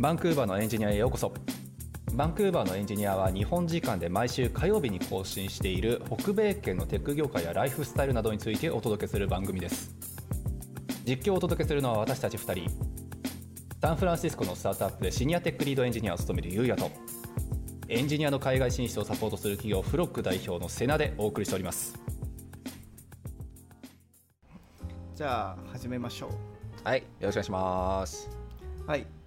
バンクーバーのエンジニアへようこそ。バンクーバーのエンジニアは日本時間で毎週火曜日に更新している北米圏のテック業界やライフスタイルなどについてお届けする番組です。実況をお届けするのは私たち2人。サンフランシスコのスタートアップでシニアテックリードエンジニアを務めるゆうやとエンジニアの海外進出をサポートする企業フロック代表のセナでお送りしております。じゃあ始めましょう。はいよろしくお願いします。はい、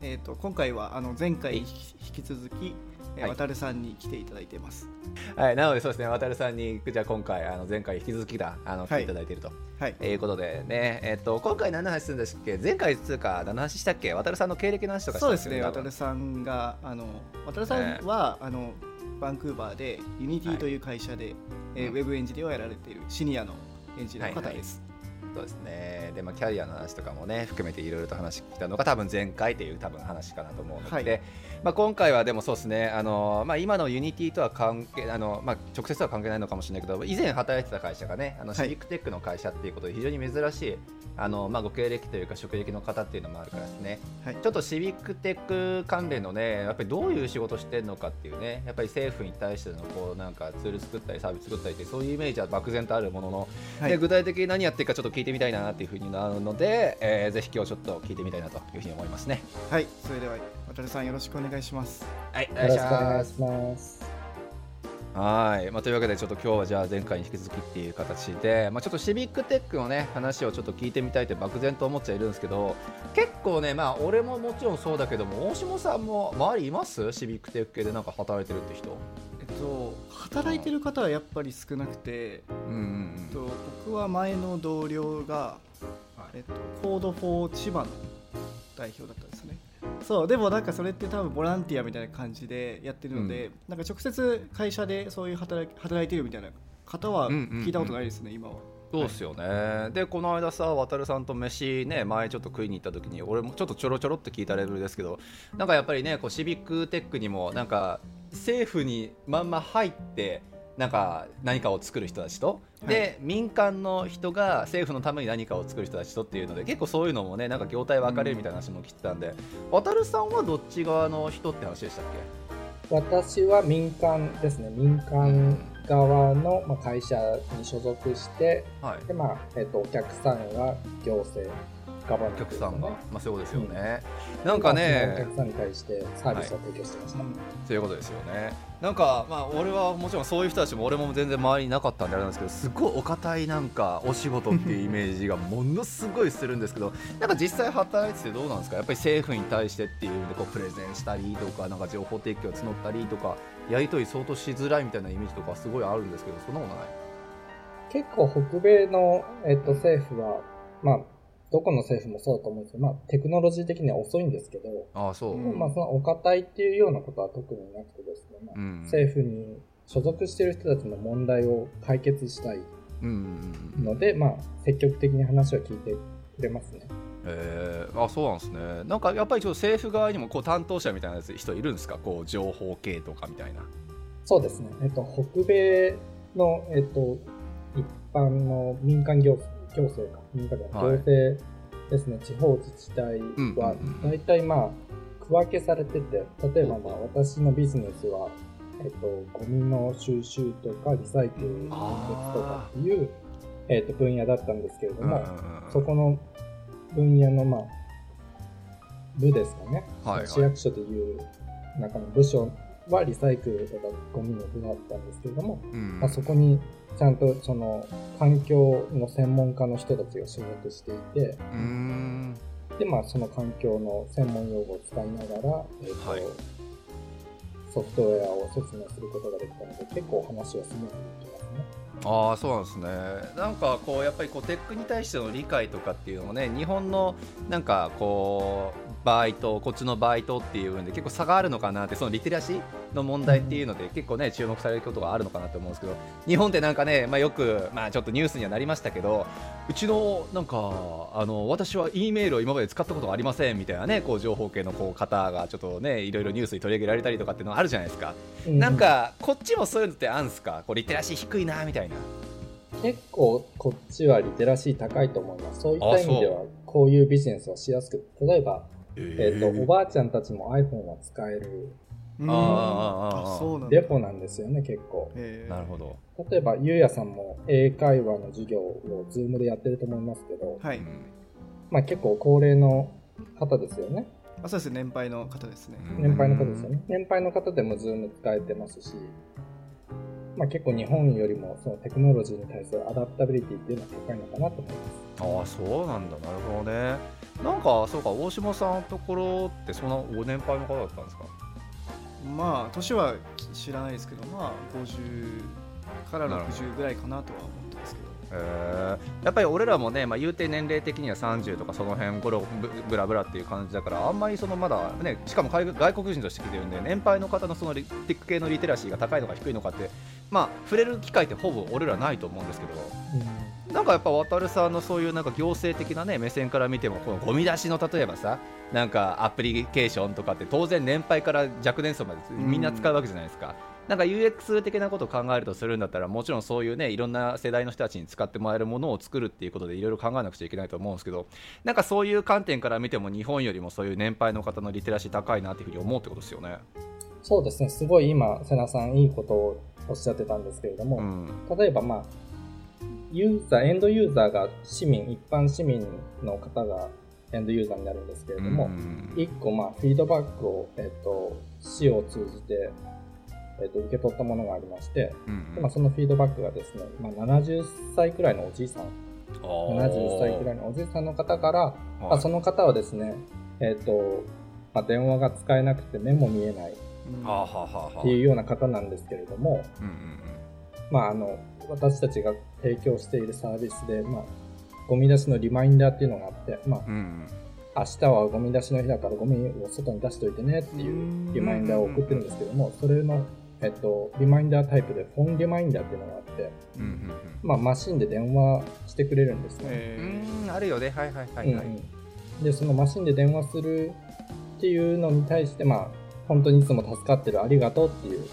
えー、と今回はあの前回引き続き、えーはい。渡るさんに来ていただいてます。はい、なのでそうですね、渡るさんにじゃあ今回あの前回引き続きだあの来はい。ていただいていると、はい、いうことでね、えっと今回何の話するんですっけ？前回つうか何の話したっけ？渡るさんの経歴の話とかしたそうですね、渡るさんがあの渡るさんは、あのバンクーバーで Unity という会社で、えーうん。ウェブエンジニアをやられているシニアのエンジニアの方です。そうですね。でまあキャリアの話とかもね含めていろいろと話聞いたのが多分前回という多分話かなと思うので、はいまあ今回はでもそうですね。あのまあ今の Unity とは関係あのまあ直接は関係ないのかもしれないけど、以前働いてた会社がね、あのはい Civic Tech の会社っていうことで非常に珍しいあのまあご経歴というか職歴の方っていうのもあるからですね。はい、ちょっと Civic Tech 関連のね、やっぱりどういう仕事してるのかっていうね、やっぱり政府に対してのこうなんかツール作ったりサービス作ったりってそういうイメージは漠然とあるものの、はいで具体的に何やってるかちょっと聞いてみたいなっていうふうになるので、えーぜひ今日ちょっと聞いてみたいなというふうに思いますね。はい、それでは渡るさんよろしくお願いします。はい、およろしくお願ます。いします。はい、まあ、というわけでちょっと今日はじゃあ前回に引き続きっていう形で、まあ、ちょっとシビックテックのね話をちょっと聞いてみたいって漠然と思っちゃいるんですけど結構ねまあ俺ももちろんそうだけども大下さんも周りいます？シビックテック系でなんか働いてるって人えっと働いてる方はやっぱり少なくて、うんうんえっと僕は前の同僚が、えっと Code for 千葉の代表だったんですね。そうでもなんかそれって多分ボランティアみたいな感じでやってるので、なんか直接会社でそういう働き働いてるみたいな方はうんうんうん。聞いたことないですね、今は。そうですよね、でこの間さ渡るさんと飯ね前ちょっと食いに行った時に俺もちょっとちょろちょろって聞いたレベルですけどなんかやっぱりねこうシビックテックにもなんか政府にまんま入ってなんか何かを作る人たちと、で民間の人が政府のために何かを作る人たちとっていうので結構そういうのもねなんか業態分かれるみたいな話も聞いてたんで、渡さんはどっち側の人って話でしたっ私は民間ですね、民間側のまあ会社に所属して、けはい。でまあえっとお客さんは行政、ガバメンおト客さんが、ねまあそうですよね、なんかおね客さんに対してサービスを提供してました。そういうことですよね。なんかまあ俺はもちろんそういう人たちも俺も全然周りになかったんであれなんですけどすごいお堅いなんかお仕事っていうイメージがものすごいするんですけど なんか実際働いててどうなんですか？やっぱり政府に対してっていうのでこうプレゼンしたりとかなんか情報提供を募ったりとかやり取り相当しづらいみたいなイメージとかすごいあるんですけどそんなことない？結構北米の、えっと、政府は、まあ、どこの政府もそうだと思うんですけど、まあ、テクノロジー的には遅いんですけど、ああそう、うん。まあ、そのお堅いっていうようなことは特になくてですね、まあうん。政府に所属している人たちの問題を解決したいので、まあ、積極的に話を聞いてくれますね。え。ー、あそうなんですね。なんかやっぱりちょっと政府側にもこう担当者みたいな人いるんですか？こう情報系とかみたいな。そうですね。えっと、北米の、えっと、一般の民間行行政か、民間じゃないはい。行政ですね、地方自治体は大体まあ、区分けされてて、例えばまあ、私のビジネスは、えっと、ゴミの収集とかリサイクルのとかっていう、えっと、分野だったんですけれども、そこの分野の、まあ、部ですかね、はいはい。市役所という中の部署はリサイクルとかゴミの部だったんですけれども、うん。まあ、そこにちゃんとその環境の専門家の人たちが所属していて、で、まあ、その環境の専門用語を使いながら、えーとはい。ソフトウェアを説明することができたので、結構話はスムーズにいきますね。ああそうなんですね。なんかこうやっぱりこうテックに対しての理解とかっていうのもね日本のなんかこう場合とこっちの場合とっていうので結構差があるのかなってそのリテラシーの問題っていうので結構ね注目されることがあるのかなと思うんですけど日本ってなんかね、まあ、よく、まあ、ちょっとニュースにはなりましたけどうちのなんかあの私は E メールを今まで使ったことがありませんみたいなねこう情報系のこう方がちょっとねいろいろニュースに取り上げられたりとかっていうのがあるじゃないですか、うなんかこっちもそういうのってあるんすか？こうリテラシー低いなみたいな。結構こっちはリテラシー高いと思います。そういった意味であは、こういうビジネスはしやすく、例えば、えっ、と、おばあちゃんたちも iPhone は使えるうん。あーあーあーあそうなんだ。デポなんですよね、結構。なるほど、例えば、ゆうやさんも英会話の授業を Zoom でやってると思いますけど、はい、うん。まあ結構高齢の方ですよね。あそうですね。年配の方ですね、うん。年配の方ですよね。年配の方でも Zoom 使えてますし、まあ結構日本よりもそのテクノロジーに対するアダプタビリティっていうのは高いのかなと思います。ああそうなんだ。なるほどね。なんかそうか大島さんのところってそんなご年配の方だったんですか？まあ年は知らないですけどまあ50からなるほど60ぐらいかなとは思ってますけどへー。やっぱり俺らもね、まあ、言うて年齢的には30とかその辺ごろぶぶらぶらっていう感じだからあんまりそのまだねしかも海外外国人として来てるんで年配の方のそのリテック系のリテラシーが高いのか低いのかってまあ触れる機会ってほぼ俺らないと思うんですけどなんかやっぱ渡さんのそういうなんか行政的なね目線から見てもこのゴミ出しの例えばさなんかアプリケーションとかって当然年配から若年層までみんな使うわけじゃないですか。なんか UX 的なことを考えるとするんだったらもちろんそういうねいろんな世代の人たちに使ってもらえるものを作るっていうことでいろいろ考えなくちゃいけないと思うんですけどなんかそういう観点から見ても日本よりもそういう年配の方のリテラシー高いなっていうふうに思うってことですよね。そうですね、すごい今、瀬名さんいいことをおっしゃってたんですけれども、うん。例えばまあ、ユーザー、エンドユーザーが市民、一般市民の方がエンドユーザーになるんですけれども、うん。一個まあ、フィードバックを、えっ、と、市を通じて、えっ、と、受け取ったものがありまして、うんでまあ、そのフィードバックがですね、まあ、70歳くらいのおじいさん、70歳くらいのおじいさんの方から、まあ、その方はですね、えっ、と、まあ、電話が使えなくて目も見えないっていうような方なんですけれども、うんうんまあ、あの、私たちが提供しているサービスで、まあ、ゴミ出しのリマインダーっていうのがあって、まあ、うんうん。明日はゴミ出しの日だからゴミを外に出しといてねっていうリマインダーを送ってるんですけども、それの、えっと、リマインダータイプでフォンリマインダーっていうのがあって、うんうんまあ、マシンで電話してくれるんですね。えうんうんあるよね。はいはいはいはい、うんうん。で、そのマシンで電話するっていうのに対して、まあ、本当にいつも助かってるありがとうっていう、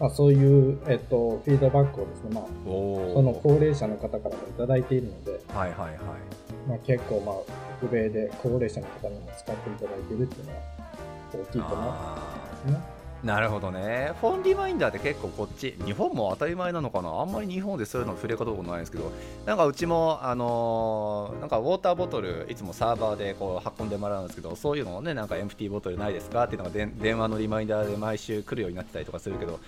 まあ、そういう、えっと、フィードバックをですね、まあ、その高齢者の方からもいただいているので、はいはいはい。まあ、結構、まあ、北米で高齢者の方にも使っていただいているっていうのは大きいかなと思いますね。なるほどね。フォンリマインダーって結構こっち日本も当たり前なのかな？あんまり日本でそういうの触れたことないんですけどなんかうちもあのーなんかウォーターボトルいつもサーバーでこう運んでもらうんですけどそういうのをねなんかエンプティーボトルないですか？っていうのがで電話のリマインダーで毎週来るようになってたりとかするけど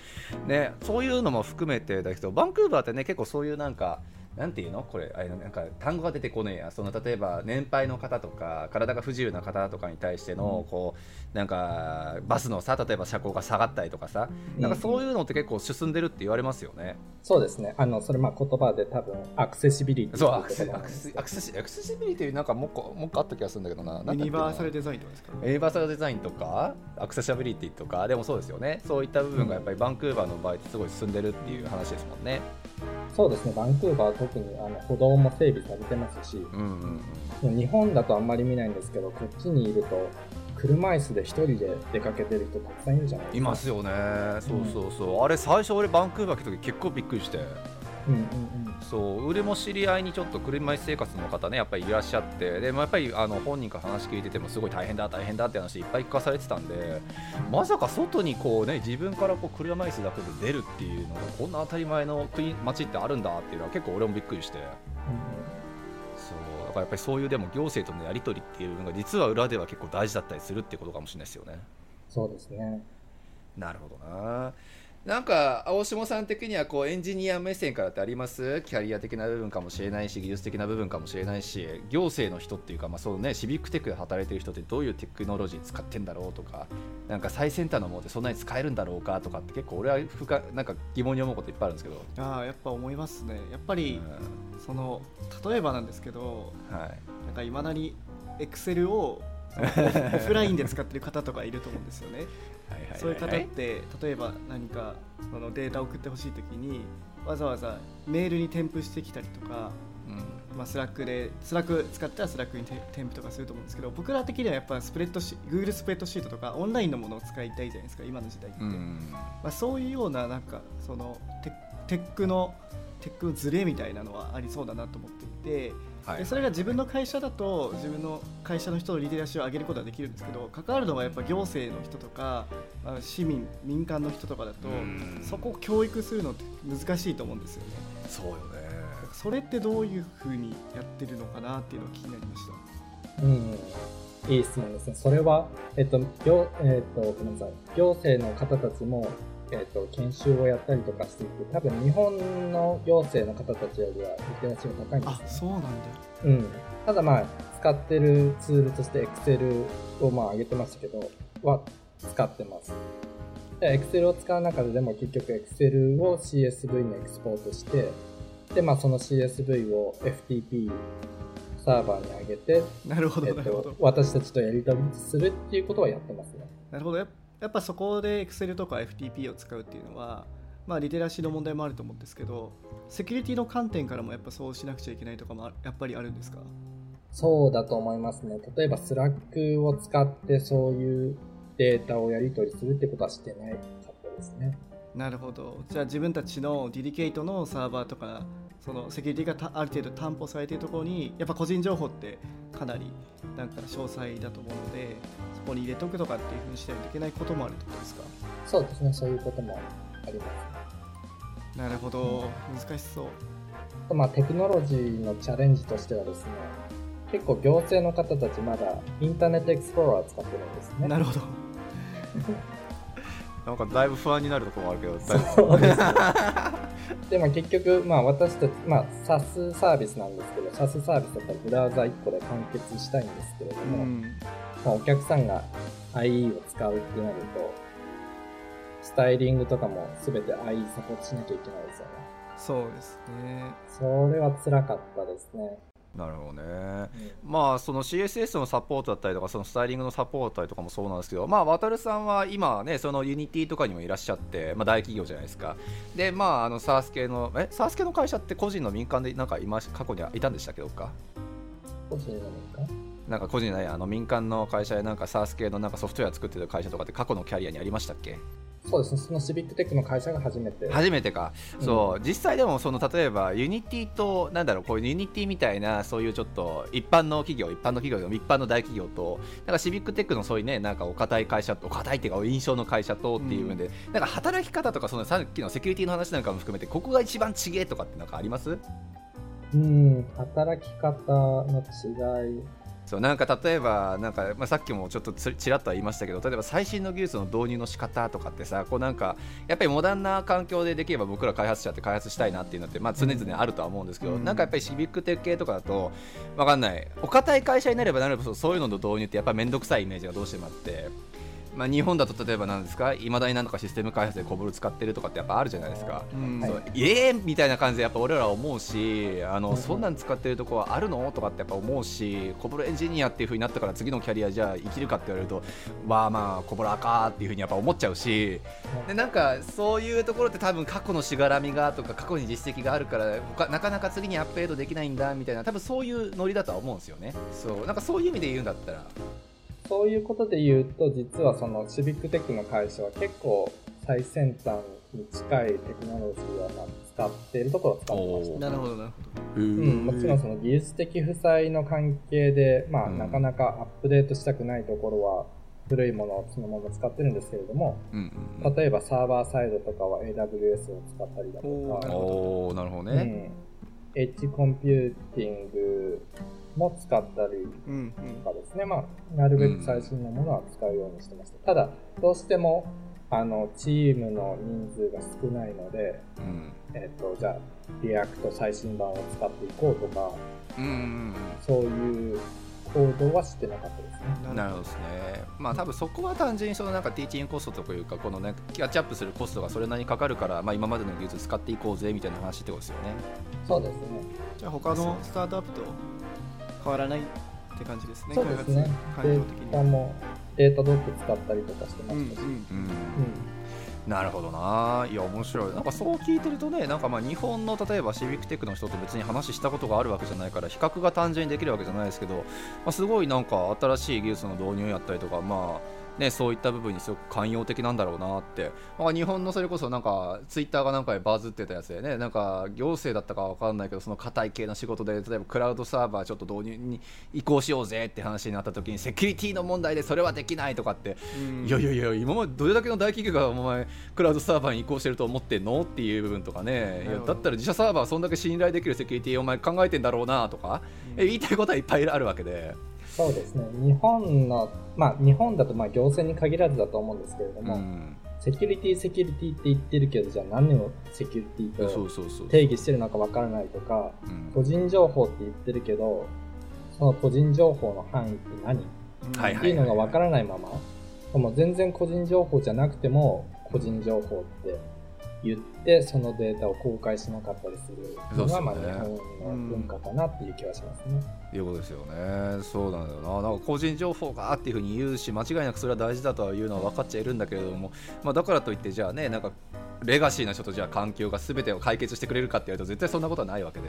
ねそういうのも含めてだけどバンクーバーってね結構そういうなんかなんていうの？これあれなんか単語が出てこねえやその例えば年配の方とか体が不自由な方とかに対してのこうなんかバスのさ例えば車高が下がったりとかさなんかそういうのって結構進んでるって言われますよね。そうですね。あの、それまあ言葉で多分、アクセシビリティそうアクセアクセアクセシアクセシビリティなんかもうもう一個あった気がするんだけどな。ユニバーサルデザインとかですか？ユニバーサルデザインとかアクセシビリティとかでもそうですよね。そういった部分がやっぱりバンクーバーの場合ってすごい進んでるっていう話ですもんね。そうですね。バンクーバーは特にあの歩道も整備されてますし、うんうんうん。日本だとあんまり見ないんですけど、こっちにいると、車椅子で一人で出かけてる人たくさんいるじゃないですか。いますよね。そうそうそう。あれ最初俺バンクーバー来た時結構びっくりして。うんうんうん。そう俺も知り合いにちょっと車椅子生活の方ねやっぱりいらっしゃってでもやっぱりあの本人から話聞いててもすごい大変だ大変だって話いっぱい聞かされてたんでまさか外にこうね自分からこう車椅子だけで出るっていうのがこんな当たり前の国街ってあるんだっていうのは結構俺もびっくりしてそうだからやっぱりそういうでも行政とのやり取りっていうのが実は裏では結構大事だったりするってことかもしれないですよね。そうですね。なるほどな。なんか青下さん的にはこうエンジニア目線からってあります？キャリア的な部分かもしれないし技術的な部分かもしれないし行政の人っていうか、まあそうね、シビックテックで働いてる人ってどういうテクノロジー使ってんだろうとかなんか最先端のものってそんなに使えるんだろうかとかって結構俺は深なんか疑問に思うこといっぱいあるんですけど、ああやっぱ思いますね。やっぱり、うその例えばなんですけどんはい、なんかいまだに Excel を オフラインで使ってる方とかいると思うんですよねそういう方って例えば何かそのデータを送ってほしいときにわざわざメールに添付してきたりとか、うん。まあ、 Slack で Slack 使ったら Slack に添添付とかすると思うんですけど僕ら的にはやっぱスプレッドシ Google スプレッドシートとかオンラインのものを使いたいじゃないですか今の時代って、うん。まあ、そういうようななんかそのテテックのテックのズレみたいなのはありそうだなと思っていてでそれが自分の会社だと自分の会社の人のリテラシーを上げることはできるんですけど関わるのはやっぱ行政の人とか市民民間の人とかだとそこを教育するのって難しいと思うんですよね。そうよねそれってどういうふうにやってるのかなっていうのが気になりました。うんいい質問ですね。それは、えっと、行、えっと、ごめんなさい。行政の方たちも、えっと、研修をやったりとかしていて、多分日本の行政の方たちよりはリテラシーが高いんです、ね、あ、そうなんだ。うん。ただまあ、使ってるツールとして Excel をまあ上げてましたけど、は使ってます。で、Excel を使う中ででも結局 Excel を CSV にエクスポートして、で、まあその CSV を FTP サーバーに上げて、なるほど、えっと、私たちとやり取りするっていうことはやってますね。なるほど。やっぱそこで Excel とか FTP を使うっていうのは、まあ、リテラシーの問題もあると思うんですけど、セキュリティの観点からもやっぱそうしなくちゃいけないとかもやっぱりあるんですか？そうだと思いますね。例えば、 Slack を使ってそういうデータをやり取りするってことはしてないかったですね。なるほど。じゃあ自分たちの dedicate のサーバーとかそのセキュリティがある程度担保されているところにやっぱ個人情報ってかなりなんか詳細だと思うのでそこに入れとくとかっていうふうにしないといけないこともあるってことですか？そうですねそういうこともあります。なるほど、うん、難しそう。まあテクノロジーのチャレンジとしてはですね結構行政の方たちまだインターネットエクスプローラー使ってるんですね。なるほどなんかだいぶ不安になるところもあるけどそうです、ね、でも結局、まあ、私たち、まあ、SAS サービスなんですけど SAS サービスだったらブラウザ1個で完結したいんですけれども、うん、まあ、お客さんが IE を使うってなるとスタイリングとかも全て IE サポートしなきゃいけないですよね。そうですね。それは辛かったですねなるほどね、うん、まあその CSS のサポートだったりとかそのスタイリングのサポートだったりとかもそうなんですけどまあ渡るさんは今ねその Unity とかにもいらっしゃって、まあ、大企業じゃないですか。でまああの SARS 系のえ SARS 系の会社って個人の民間でなんか今過去にはいたんでしたけどか？個人の民間なんか個人のあの民間の会社でなんか SARS 系のなんかソフトウェア作ってる会社とかって過去のキャリアにありましたっけ？そうですね、その Civic Tech の会社が初めて。初めてか、うん、そう。実際でもその例えば Unity となんだろうこういう Unity みたいなそういうちょっと一般の企業一般の企業一般の大企業となんか Civic Tech のそういうねなんかお堅い会社とお堅いっていうか印象の会社とっていうので、うん、なんか働き方とかそのさっきのセキュリティの話なんかも含めてここが一番ちげえとかってなんかあります？うん。働き方の違いそうなんか例えばなんか、まあ、さっきもちょっとちらっとは言いましたけど例えば最新の技術の導入の仕方とかってさこうなんかやっぱりモダンな環境でできれば僕ら開発者って開発したいなっていうのって、まあ、常々あるとは思うんですけど、うん、なんかやっぱりシビックテック系とかだと分かんないお堅い会社になればなればそういうのの導入ってやっぱり面倒くさいイメージがどうしてもあって。まあ、日本だと例えばなんですかいまだになんとかシステム開発でコブル使ってるとかってやっぱあるじゃないですか、うん、そうええー、みたいな感じでやっぱ俺ら思うしあの、うん、そんなん使ってるとこはあるの？とかってやっぱ思うしコブルエンジニアっていうふうになったから次のキャリアじゃあ生きるかって言われるとまあまあコブラかっていうふうにやっぱ思っちゃうし。でなんかそういうところって多分過去のしがらみがとか過去に実績があるからなかなか次にアップデートできないんだみたいな多分そういうノリだとは思うんですよね。そうなんかそういう意味で言うんだったらそういうことで言うと、実はそのシビックテックの会社は結構最先端に近いテクノロジーを使っているところを使ってました。なるほど、な。るほど。うん、もちろんその技術的負債の関係で、まあ、なかなかアップデートしたくないところは、古いものをそのまま使ってるんですけれども、うんうん、例えばサーバーサイドとかは AWS を使ったりだとか、おなるほどね、うん、エッジコンピューティングも使ったりとかですね、うんうん、まあ、なるべく最新のものは使うようにしてました。ただ、どうしても、あの、チームの人数が少ないので、うん、えっ、ー、と、じゃあ、 React 最新版を使っていこうとか、うんうんうん、そういう行動はしてなかったですね。なるほどですね。まあ多分そこは単純にそのなんかティーチングコストというかこのねキャッチアップするコストがそれなりにかかるからまあ今までの技術使っていこうぜみたいな話ってことですよね。そうですね。じゃあ他のスタートアップと変わらないって感じですね。そうですね。データもデータドック使ったりとかしてましたし。うんうんうんなるほどないや面白いなんかそう聞いてるとねなんかまあ日本の例えばシビックテックの人と別に話したことがあるわけじゃないから比較が単純にできるわけじゃないですけど、まあ、すごいなんか新しい技術の導入やったりとかまあね、そういった部分にすごく寛容的なんだろうなって、まあ、日本のそれこそなんかツイッターがなんかでバズってたやつでねなんか行政だったか分かんないけどその硬い系の仕事で例えばクラウドサーバーちょっと導入に移行しようぜって話になった時にセキュリティの問題でそれはできないとかって、いやいやいや今までどれだけの大企業がお前クラウドサーバーに移行してると思ってんのっていう部分とかね。いやだったら自社サーバーそんだけ信頼できるセキュリティお前考えてんだろうなとか、うん、言いたいことはいっぱいあるわけで。そうですね。日本の、まあ、日本だとまあ行政に限らずだと思うんですけれども、うん、セキュリティセキュリティって言ってるけどじゃあ何をセキュリティと定義してるのかわからないとか、個人情報って言ってるけどその個人情報の範囲って何、っていうのがわからないまま、も全然個人情報じゃなくても個人情報って言ってそのデータを公開しなかったりするのが、まあ、日本の文化かなっていう気はしますね。いうことですよね。そうなんだよな。なんか個人情報がっていうふうに言うし間違いなくそれは大事だとはいうのは分かっちゃいるんだけれども、まあ、だからといってじゃあねなんかレガシーな人とじゃあ環境が全てを解決してくれるかっていうと絶対そんなことはないわけで。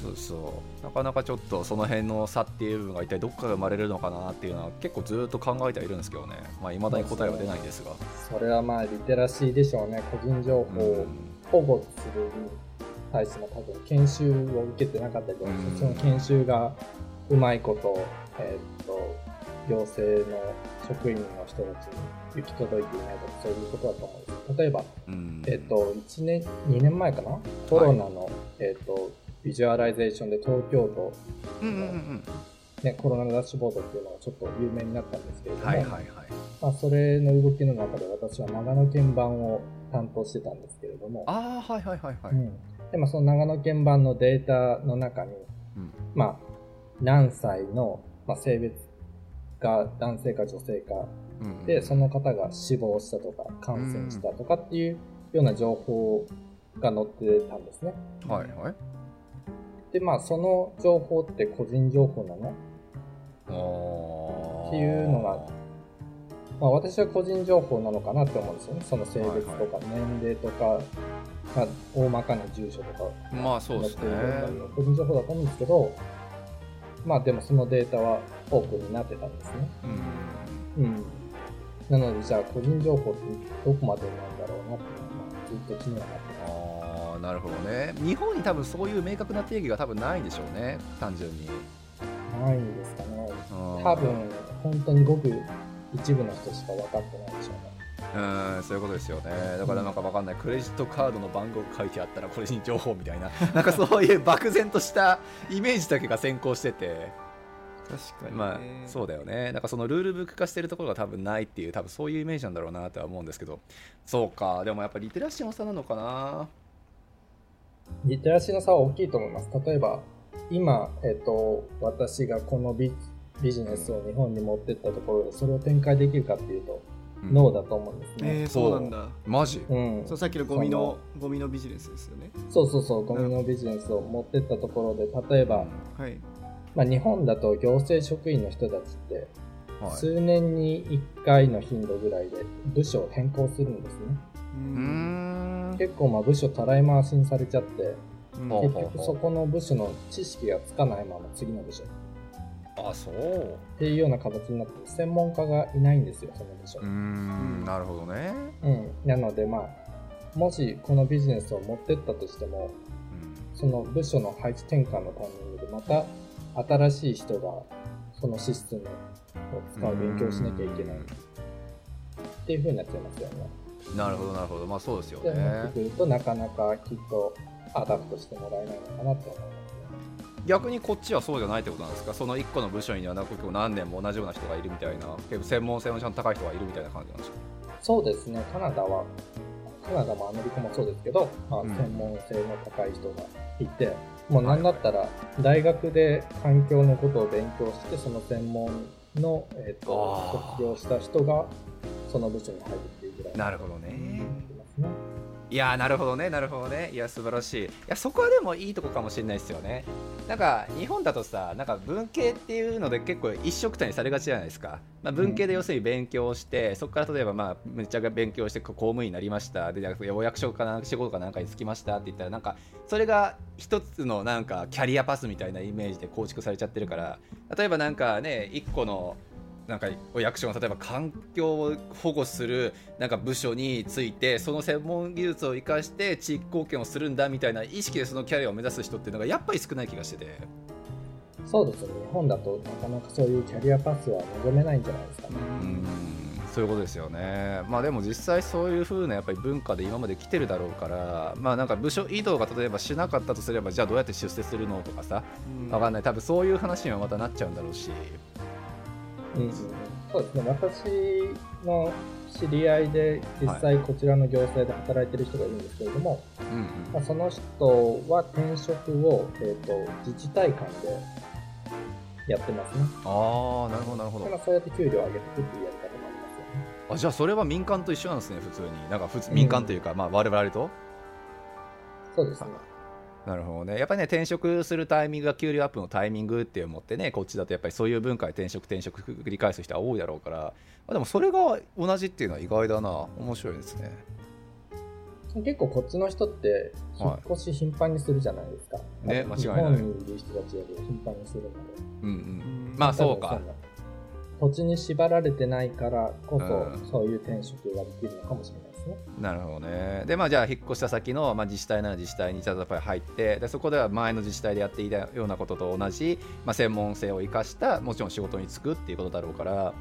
そうそう。なかなかちょっとその辺の差っていう部分が一体どこから生まれるのかなっていうのは結構ずっと考えてはいるんですけどね。まあ未だに答えは出ないんですが。それはまあリテラシーでしょうね個人情報を保護するに対しての多分研修を受けてなかったりとか、その研修がうまいこと、えー、っと行政の職員の人たちに行き届いていないとかそういうことだと思うんです。例えば、えっと1年2年前かな？コロナの、はい、えっと visualization で東京都の、ね、コロナのダッシュボードっていうのがちょっと有名になったんですけれども、はいはいはい。まあ、それの動きの中で私は長野県版を担当してたんですけれども。ああはいはいはいはい、うん、でもその長野県版のデータの中に、うん、まあ何歳の、まあ、性別が男性か女性か、うんうん、でその方が死亡したとか感染したとかっていうような情報が載ってたんですね。はいはい。で、まあ、その情報って個人情報なの？っていうのが、まあ、私は個人情報なのかなって思うんですよね。その性別とか年齢とか、まあ、大まかな住所とか。まあ、そうですね。個人情報だと思うんですけど、まあ、でもそのデータはオープンになってたんですね。うん。うん。なので、じゃあ個人情報ってどこまでなんだろうなって、ずっと気にはなってなるほどね。日本に多分そういう明確な定義が多分ないんでしょうね。単純に。ないんですかね。多分本当にごく一部の人しか分かってないでしょうね。うんそういうことですよね。だからなんか分かんない、クレジットカードの番号書いてあったらこれに情報みたいな。なんかそういう漠然としたイメージだけが先行してて。確かに、まあそうだよね。なんかそのルールブック化してるところが多分ないっていう多分そういうイメージなんだろうなとは思うんですけど。そうか。でもやっぱリテラシーの差なのかなリテラシーの差は大きいと思います。例えば、今、えっ、と、私がこのビビジネスを日本に持ってったところで、それを展開できるかっていうと、うん、ノーだと思うんですね。えー、そうなんだ。マジ？うん。そうさっきのゴミの、ゴミのビジネスですよね。そうそうそう、ゴミのビジネスを持ってったところで、例えば、はい。まあ、日本だと行政職員の人たちって、数年に1回の頻度ぐらいで部署を変更するんですね。うん。結構まあ部署たらい回しにされちゃって、結局そこの部署の知識がつかないまま次の部署。あそう。っていうような形になって専門家がいないんですよその部署。うん。なるほどね。うん。なのでまあもしこのビジネスを持ってったとしても、うん、その部署の配置転換のタイミングでまた新しい人がそのシステムを使う勉強をしなきゃいけないっていうふうになっちゃいますよねなるほどなるほど。まあそうですよね。なってくるとなかなかきっと adopt してもらえないのかなと思います、ね、逆にこっちはそうじゃないってことなんですか？その1個の部署には何年も同じような人がいるみたいな結構専門性のちゃんと高い人がいるみたいな感じなんですか？そうですね。カナダはカナダもアメリカもそうですけど、まあ、専門性の高い人がいて、うん、もう何だったら大学で環境のことを勉強してその専門の、えーと卒業した人がその部署に入るぐらい。なるほどね。いやなるほどね。なるほどね。いや素晴らしい。いやそこはでもいいとこかもしれないですよね。なんか日本だとさなんか文系っていうので結構一緒くたにされがちじゃないですか、まあ、文系で要するに勉強して、うん、そこから例えばまあめっちゃ勉強して公務員になりました。でお役所かな仕事かなんかに就きましたって言ったらなんかそれが一つのなんかキャリアパスみたいなイメージで構築されちゃってるから。例えばなんかね一個のなんかお役所が例えば環境を保護するなんか部署についてその専門技術を生かして地域貢献をするんだみたいな意識でそのキャリアを目指す人っていうのがやっぱり少ない気がしてて。そうですね日本だとなかなかそういうキャリアパスは望めないんじゃないですかね。うんそういうことですよね、まあ、でも実際そういう風なやっぱり文化で今まで来てるだろうから、まあ、なんか部署移動が例えばしなかったとすればじゃあどうやって出世するのとかさ。うん。わかんない。多分そういう話にはまたなっちゃうんだろうし、うん。そうですね。私の知り合いで実際こちらの行政で働いてる人がいるんですけれども、うんうん。まあ、その人は転職を、えー、と自治体間でやってますね。ああなるほどなるほど。だからそうやって給料を上げていくっていうやり方もありますよね。あじゃあそれは民間と一緒なんですね普通に。なんか普通民間というか、まあ我々と？そうですね。なるほどね。やっぱりね転職するタイミングが給料アップのタイミングって思ってねこっちだとやっぱりそういう文化で転職転職繰り返す人は多いだろうから、まあ、でもそれが同じっていうのは意外だな。面白いですね。結構こっちの人って引っ越し頻繁にするじゃないですか。ね間違いない。日本にいる人たちより頻繁にするので。うんううんんまあそうか。土地に縛られてないからこそ、うん。そういう転職ができるのかもしれないですね。なるほどねでまあじゃあ引っ越した先の、まあ、自治体なら自治体にじゃあやっぱり入ってでそこでは前の自治体でやっていたようなことと同じ、まあ、専門性を生かしたもちろん仕事に就くっていうことだろうから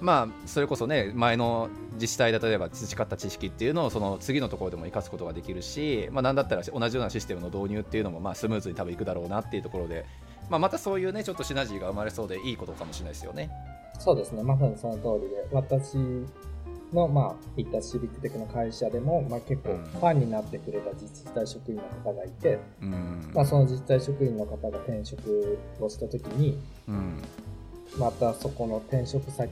まあそれこそね前の自治体で例えば培った知識っていうのをその次のところでも生かすことができるし、まあ、なんだったら同じようなシステムの導入っていうのもまあスムーズに多分いくだろうなっていうところで、まあ、またそういうねちょっとシナジーが生まれそうでいいことかもしれないですよね。そうですね、まさにその通りで、私の、まあ、行ったシビックテックの会社でも、まあ、結構うん。ファンになってくれた自治体職員の方がいて、うん。まあ、その自治体職員の方が転職をした時に、うん。またそこの転職先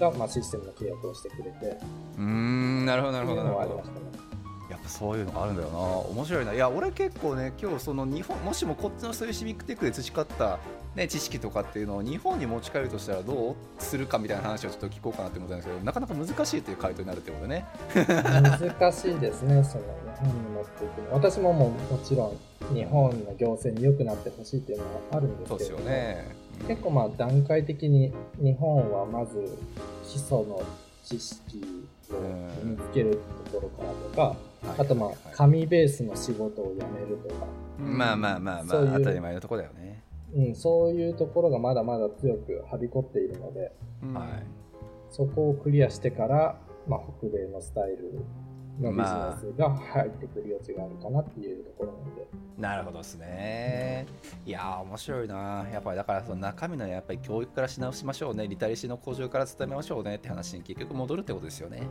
が、まあ、システムの契約をしてくれて、うーん。なるほどなるほどなるほど。のはありましたね。やっぱそういうのがあるんだよな。面白いな。いや俺結構ね今日その日本もしもこっちのそういうシビックテックで培った、ね、知識とかっていうのを日本に持ち帰るとしたらどうするかみたいな話をちょっと聞こうかなって思ったんですけどなかなか難しいという回答になるってことでね。難しいですね、その日本に持っていくの。私ももうもちろん日本の行政に良くなってほしいっていうのはあるんですけれどね。結構まあ段階的に日本はまず基礎の知識を身につけるところからとか、あとまあ紙ベースの仕事を辞めるとか、まあまあまあまあ当たり前のところだよねうん、そういうところがまだまだ強くはびこっているので、うん。はい。そこをクリアしてから、まあ、北米のスタイルのビジネスが入ってくる余地があるかなっていうところなので、なるほどですね。いやー面白いな。やっぱりだからその中身のやっぱり教育からし直しましょうね。リタリシーの向上から伝めましょうねって話に結局戻るってことですよね。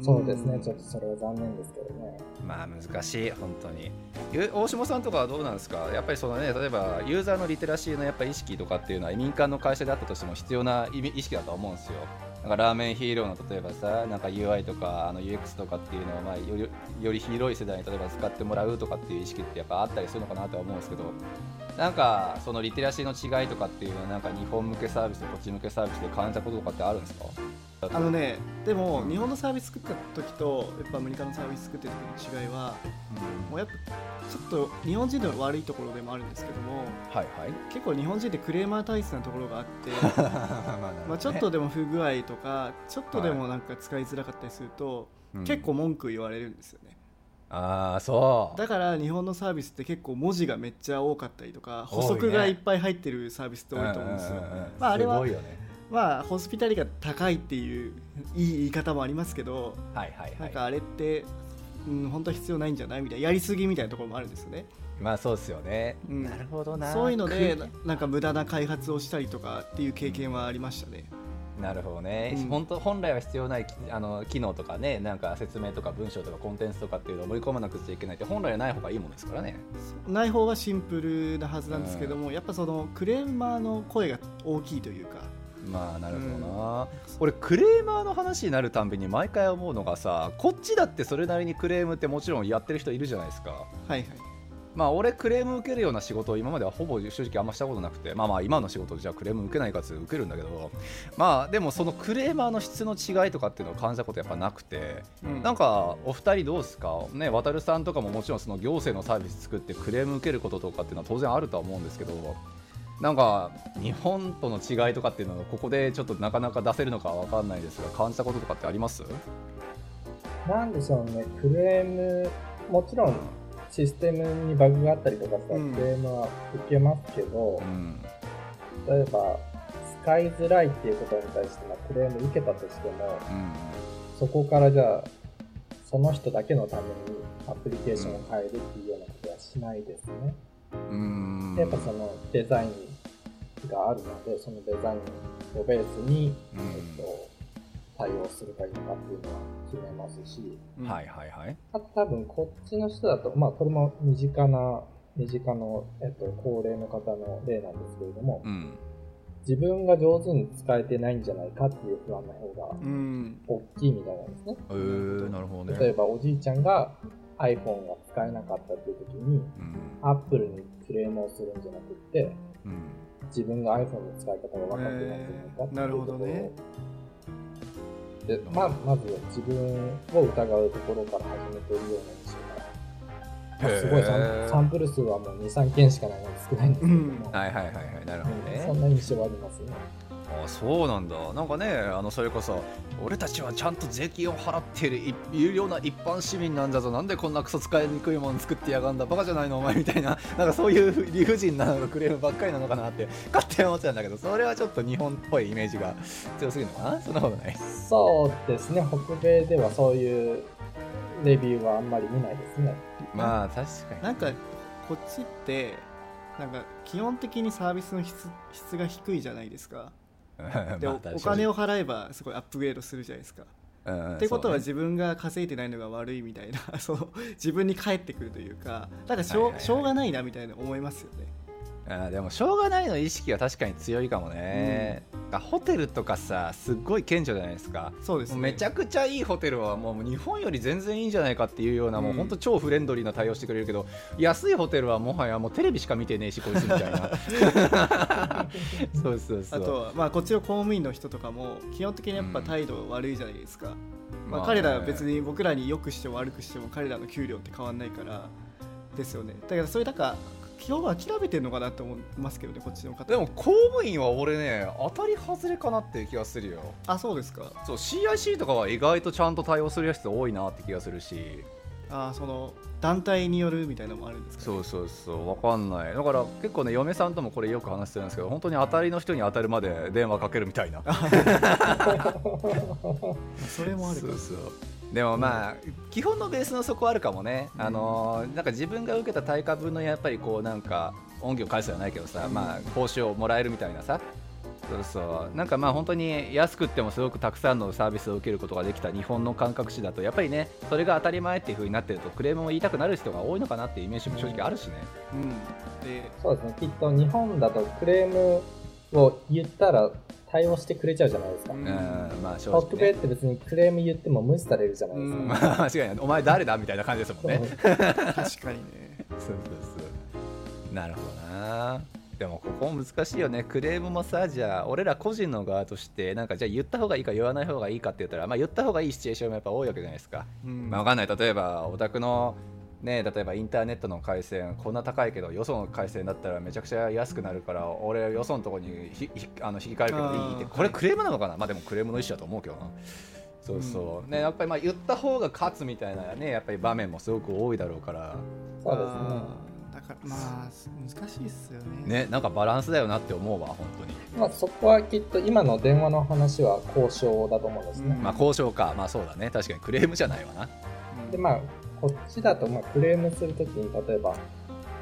そうですね、ちょっとそれは残念ですけどね。まあ難しい本当に。ゆ大下さんとかはどうなんですか？やっぱりそのね例えばユーザーのリテラシーのやっぱ意識とかっていうのは民間の会社であったとしても必要な意識だと思うんですよなんかラーメンヒーローの例えばさなんか UI とかあの UX とかっていうのをまあよりより広い世代に例えば使ってもらうとかっていう意識ってやっぱあったりするのかなとは思うんですけどなんかそのリテラシーの違いとかっていうのはなんか日本向けサービスとこっち向けサービスで感じたこととかってあるんですか？あのねでもうん日本のサービス作った時とやっぱアメリカのサービス作ってる時の違いはもうやっぱちょっと日本人の悪いところでもあるんですけどもはいはい。結構日本人ってクレーマー体質なところがあって まあまあちょっとでも不具合とかちょっとでもなんか使いづらかったりすると、結構文句言われるんですよね。ああそう。だから日本のサービスって結構文字がめっちゃ多かったりとか補足がいっぱい入ってるサービスって多いと思うんですよ。んんんん。まああれはすごいよねまあホスピタリが高いっていういい言い方もありますけどはいはいはい。なんかあれって、うん、本当は必要ないんじゃないみたいなやりすぎみたいなところもあるんですよね。まあそうですよね、うん。なるほどな。そういうのでくななんか無駄な開発をしたりとかっていう経験はありましたね。なるほどね、うん。本当本来は必要ないきあの機能とかねなんか説明とか文章とかコンテンツとかっていうのを盛り込まなくちゃいけないって本来はない方がいいものですからね。ない方がシンプルなはずなんですけども、やっぱそのクレーマーの声が大きいというかまあなるほどな、俺クレーマーの話になるたんびに毎回思うのがさこっちだってそれなりにクレームってもちろんやってる人いるじゃないですか。はいはい。まあ俺クレーム受けるような仕事を今まではほぼ正直あんましたことなくてまあまあ今の仕事じゃあクレーム受けないかつ受けるんだけどまあでもそのクレーマーの質の違いとかっていうのを感じたことやっぱなくてうん。なんかお二人どうですか？ね渡さんとかももちろんその行政のサービス作ってクレーム受けることとかっていうのは当然あるとは思うんですけどなんか日本との違いとかっていうのはここでちょっとなかなか出せるのかわかんないですが感じたこととかってあります？なんでしょうね、クレーム、もちろんシステムにバグがあったりとかさ、うん。クレームは受けますけどう、ん。例えば使いづらいっていうことに対して、まあ、クレーム受けたとしても、うん。そこからじゃあ、その人だけのためにアプリケーションを変えるっていうようなことはしないですね。うん。やっぱそのデザインがあるので、そのデザインをベースに、うん。えっと、対応するか否かっていうのは決めますし、うん。はいはいはい。あと多分こっちの人だと、まあこれも身近な、身近の、えっと、高齢の方の例なんですけれども、うん。自分が上手に使えてないんじゃないかっていう不安の方がうん。大きいみたいなんですね。えー、なるほどね。例えばおじいちゃんが iPhone が使えなかったっていう時に、うん。Apple にクレームをするんじゃなくって、うん自分が iPhone の使い方が分かってないんじゃないかっていうところを、えーなるほどねで、まあ、まずは自分を疑うところから始めているような印象すごいサンサンプル数はもう2、3件しかないので少ないんですけれど。も、うん。はいはいはいはいなるほどね、そんな印象はありますね。あそうなんだ。なんかねあのそれこそ俺たちはちゃんと税金を払っているい有料な一般市民なんだぞ。なんでこんなクソ使いにくいもの作ってやがんだ。バカじゃないのお前みたいな。なんかそういう理不尽なクレームばっかりなのかなって勝手に思ってたんだけどそれはちょっと日本っぽいイメージが強すぎるのかな。そんなことないそうですね、北米ではそういうレビューはあんまり見ないですね。まあ確かに。なんかこっちってなんか基本的にサービスの質質が低いじゃないですか。で、まあおお金を払えばすごいアップグレードするじゃないですか。うんってことは自分が稼いでないのが悪いみたいな その自分に返ってくるというかだからしょう,、はいはいはい。しょうがないなみたいな思いますよねあーでもしょうがないの意識は確かに強いかもね、あホテルとかさすっごい顕著じゃないですか。そうですね。もうめちゃくちゃいいホテルはもう日本より全然いいんじゃないかっていうような、もううん本当超フレンドリーな対応してくれるけど安いホテルはもはやもうテレビしか見てねえしこいつみたいな。そうそうそう。あとは、まあ、こっちの公務員の人とかも基本的にやっぱ態度悪いじゃないですか、まあまあ彼らは別に僕らに良くしても悪くしても彼らの給料って変わんないからですよね。だからそれなんか基本は諦めてるのかなと思いますけどねこっちの方。でも公務員は俺ね当たり外れかなっていう気がするよ。あそうですか。そう CIC とかは意外とちゃんと対応するやつ多いなって気がするし。あその団体によるみたいなのもあるんですか、そうそうそうわかんない。だから結構ね嫁さんともこれよく話してるんですけど本当に当たりの人に当たるまで電話かけるみたいな。それもあるか。そうそうでもまあ、基本のベースのそこあるかもね、あのーなんか自分が受けた対価分のやっぱりこうなんか恩義を返すじゃないけどさ、まあ報酬をもらえるみたいなさ。そうそう。なんかまあ本当に安くってもすごくたくさんのサービスを受けることができた日本の感覚値だとやっぱりねそれが当たり前っていう風になってるとクレームを言いたくなる人が多いのかなっていうイメージも正直あるしね、うん。でそうですね、きっと日本だとクレームを言ったら対応してくれちゃうじゃないですか。うんうん、まあ正直、北米っね、て別にクレーム言っても無視されるじゃないですか。うん。まあ間違いないお前誰だみたいな感じですもんね、確かにね。そうそうそう。なるほどな。でもここも難しいよね。クレームもさじゃあ俺ら個人の側としてなんかじゃあ言った方がいいか言わない方がいいかって言ったらまあ言った方がいいシチュエーションもやっぱ多いわけじゃないですか、うん。まあわかんない。例えばお宅のね例えばインターネットの回線こんな高いけどよその回線だったらめちゃくちゃ安くなるから俺よそのとこにひひあの引き換えるけどいいって。これクレームなのかな？まあでもクレームの意思だと思うけどな。そうそう、ねやっぱりまあ言った方が勝つみたいなねやっぱり場面もすごく多いだろうから。そうですね。だからまあ難しいっすよね。ねなんかバランスだよなって思うわ本当に、まあそこはきっと今の電話の話は交渉だと思うんですね。うんまあ交渉か。まあそうだね。確かにクレームじゃないわな。うん。でまあこっちだとまあクレームするときに例えば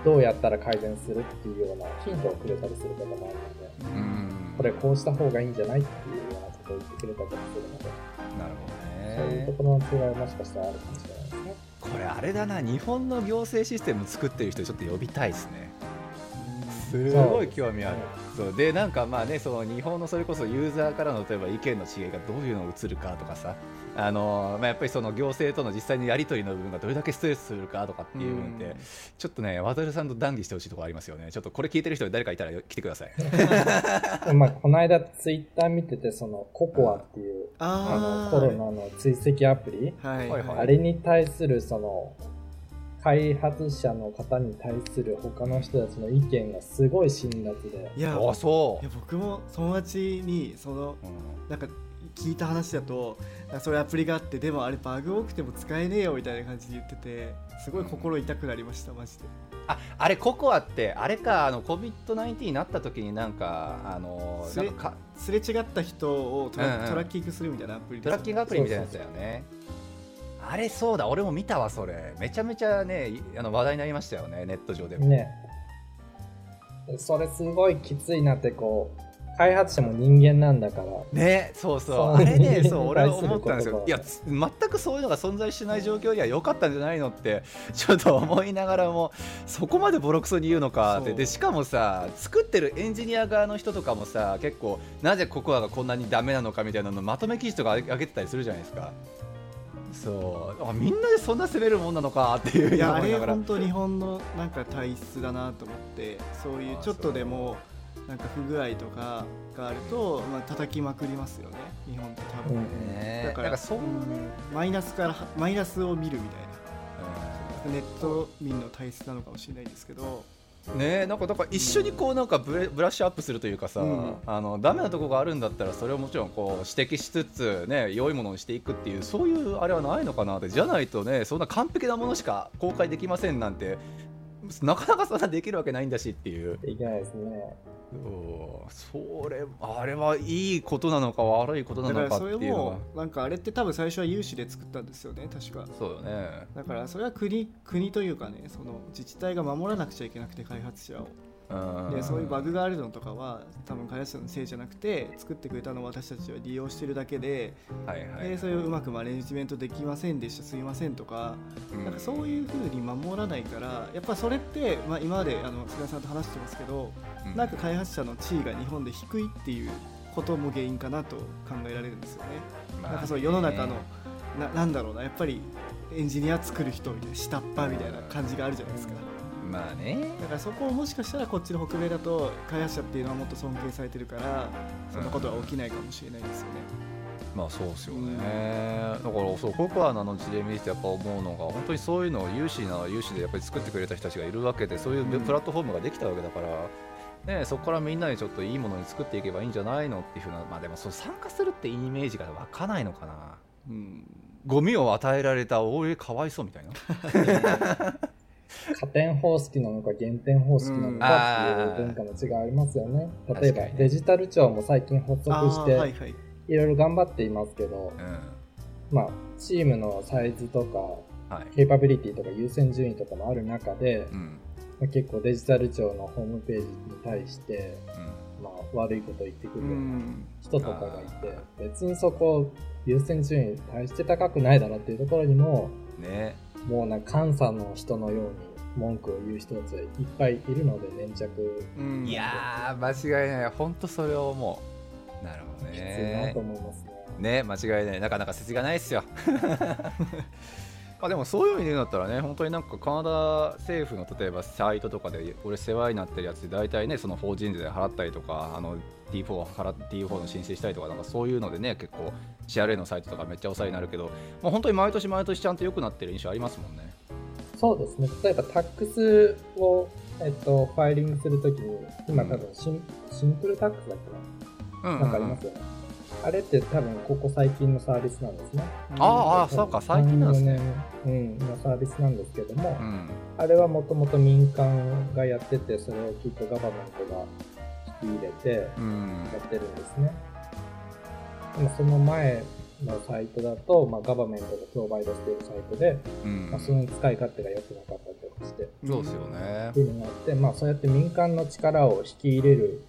どうやったら改善するっていうようなヒントをくれたりすることもあるので、うん。これこうした方がいいんじゃないっていうようなことを言ってくれたりするので、なるそういうとほどねころの違いはもしかしたらあるかもしれないですね。これあれだな日本の行政システム作ってる人ちょっと呼びたいですね。すごい興味ある。そう。でなんかまあねその日本のそれこそユーザーからの例えば意見の違いがどういうのを映るかとかさあのまあ、やっぱりその行政との実際のやり取りの部分がどれだけストレスするかとかっていう部分って、うん。ちょっとね渡るさんと談義してほしいところありますよね。ちょっとこれ聞いてる人で誰かいたら来てください。まあこの間ツイッター見ててそのココアっていうあのコロナの追跡アプリ、はい。はい。はいあれに対するその開発者の方に対する他の人たちの意見がすごい辛辣で。いやあそう。いや僕も友達にそのなんか聞いた話だとそういうアプリがあってでもあれバグ多くても使えねえよみたいな感じで言っててすごい心痛くなりましたマジで。ああれココアってあれかあの COVID-19 になった時になんかあのすれなんかかすれ違った人をトラ,、うんうん。トラッキングするみたいなアプリトラッキングアプリみたいなやつだよね。あれそうだ俺も見たわそれ。めちゃめちゃねいあの話題になりましたよねネット上でも、ね。それすごいきついなってこう開発者も人間なんだから。ねそうそう。そう。あれね人そう 俺は思ったんですよ。いやつ全くそういうのが存在しない状況には良かったんじゃないのって ちょっと思いながらもそこまでボロクソに言うのかって。そう。でしかもさ作ってるエンジニア側の人とかもさ結構なぜココアがこんなにダメなのかみたいなのまとめ記事とか上げてたりするじゃないですか。そう。あみんなでそんな責めるもんなのかっていういやあれ本当日本のなんか体質だなと思ってそういうちょっとでもなんか不具合とかがあると、まあ叩きまくりますよね。日本って多分、うんねだからそうね、うん。マイナスからマイナスを見るみたいな。うん。ネット民の体質なのかもしれないですけど。ねなんかだから一緒にこうなんかブレブラッシュアップするというかさ、うん。あのダメなとこがあるんだったらそれをもちろんこう指摘しつつね良いものにしていくっていうそういうあれはないのかなって。じゃないとねそんな完璧なものしか公開できませんなんてなかなかそんなできるわけないんだしっていう。いけないですねそれあれはいいことなのか悪いことなのかっらそれていうのがもなんかあれって多分最初は有志で作ったんですよね確か。そうよね。だからそれは国国というかねその自治体が守らなくちゃいけなくて開発者を。うんでそういうバグがあるのとかは多分開発者のせいじゃなくて作ってくれたのを私たちは利用してるだけで,、でそれをうまくマネジメントできませんでしたすいませんとか,、うん。なんかそういうふうに守らないからやっぱそれって、まあ、今まであの菅さんと話してますけどうん。なんか開発者の地位が日本で低いっていうことも原因かなと考えられるんですよね。まあなんかそう世の中のななんだろうなやっぱりエンジニア作る人みたいな下っ端みたいな感じがあるじゃないですか。まあね。だからそこをもしかしたらこっちの北米だと開発者っていうのはもっと尊敬されてるからそんなことは起きないかもしれないですよね。まあそうですよね、うん。だからそうココアのあの事例見ててやっぱ思うのが本当にそういうのを有志な有志でやっぱり作ってくれた人たちがいるわけでそういううん。プラットフォームができたわけだから、ね、そこからみんなでちょっといいものに作っていけばいいんじゃないのっていうふうなまあでもそう参加するってイメージが湧かないのかな。うん。ゴミを与えられた俺かわいそうみたいな 加点方式なのか減点方式なのかっていう文化の違いありますよね。例えばデジタル庁も最近発足あしていはい。いろいろ頑張っていますけど、うまあチームのサイズとかんはい。ケイパビリティとか優先順位とかもある中で、うん。まあ結構デジタル庁のホームページに対して、うん。まあ、悪いこと言ってくうるん。人とかがいて、別にそこ優先順位大して高くないだろっていうところにもねもうなんか監査の人のように文句を言う人たちはいっぱいいるので粘着。うん。いやー間違いない。本当それを思う。なるほどきついなねと思いますね。ね間違いない。なかなか説がないですよまあでもそういう意味で言うんだったらね本当になんかカナダ政府の例えばサイトとかで俺世話になってるやつで大体ねその法人税払ったりとかあの D4 を払 D4 の申請したりとかなんかそういうのでね結構 CRA のサイトとかめっちゃお世話になるけど、まあ、本当に毎年毎年ちゃんと良くなってる印象ありますもんねそうですね。例えばタックスを、えっと、ファイリングするときに、今多分シンシンプルタックスだっけな、うんなんかありますよね。あれって多分ここ最近のサービスなんですね。ああそうか最近なんですね。3 4年、うん、のサービスなんですけども、うん。あれはもともと民間がやってて、それをきっとガバメントが引き入れてうん。やってるんですね。でもその前のサイトだと、まあ、ガバメントがプロバイドしているサイトで、うん。まあ、その使い勝手が良くなかったりとかして、そうですよね。っていうのがあって、まあ、そうやって民間の力を引き入れる、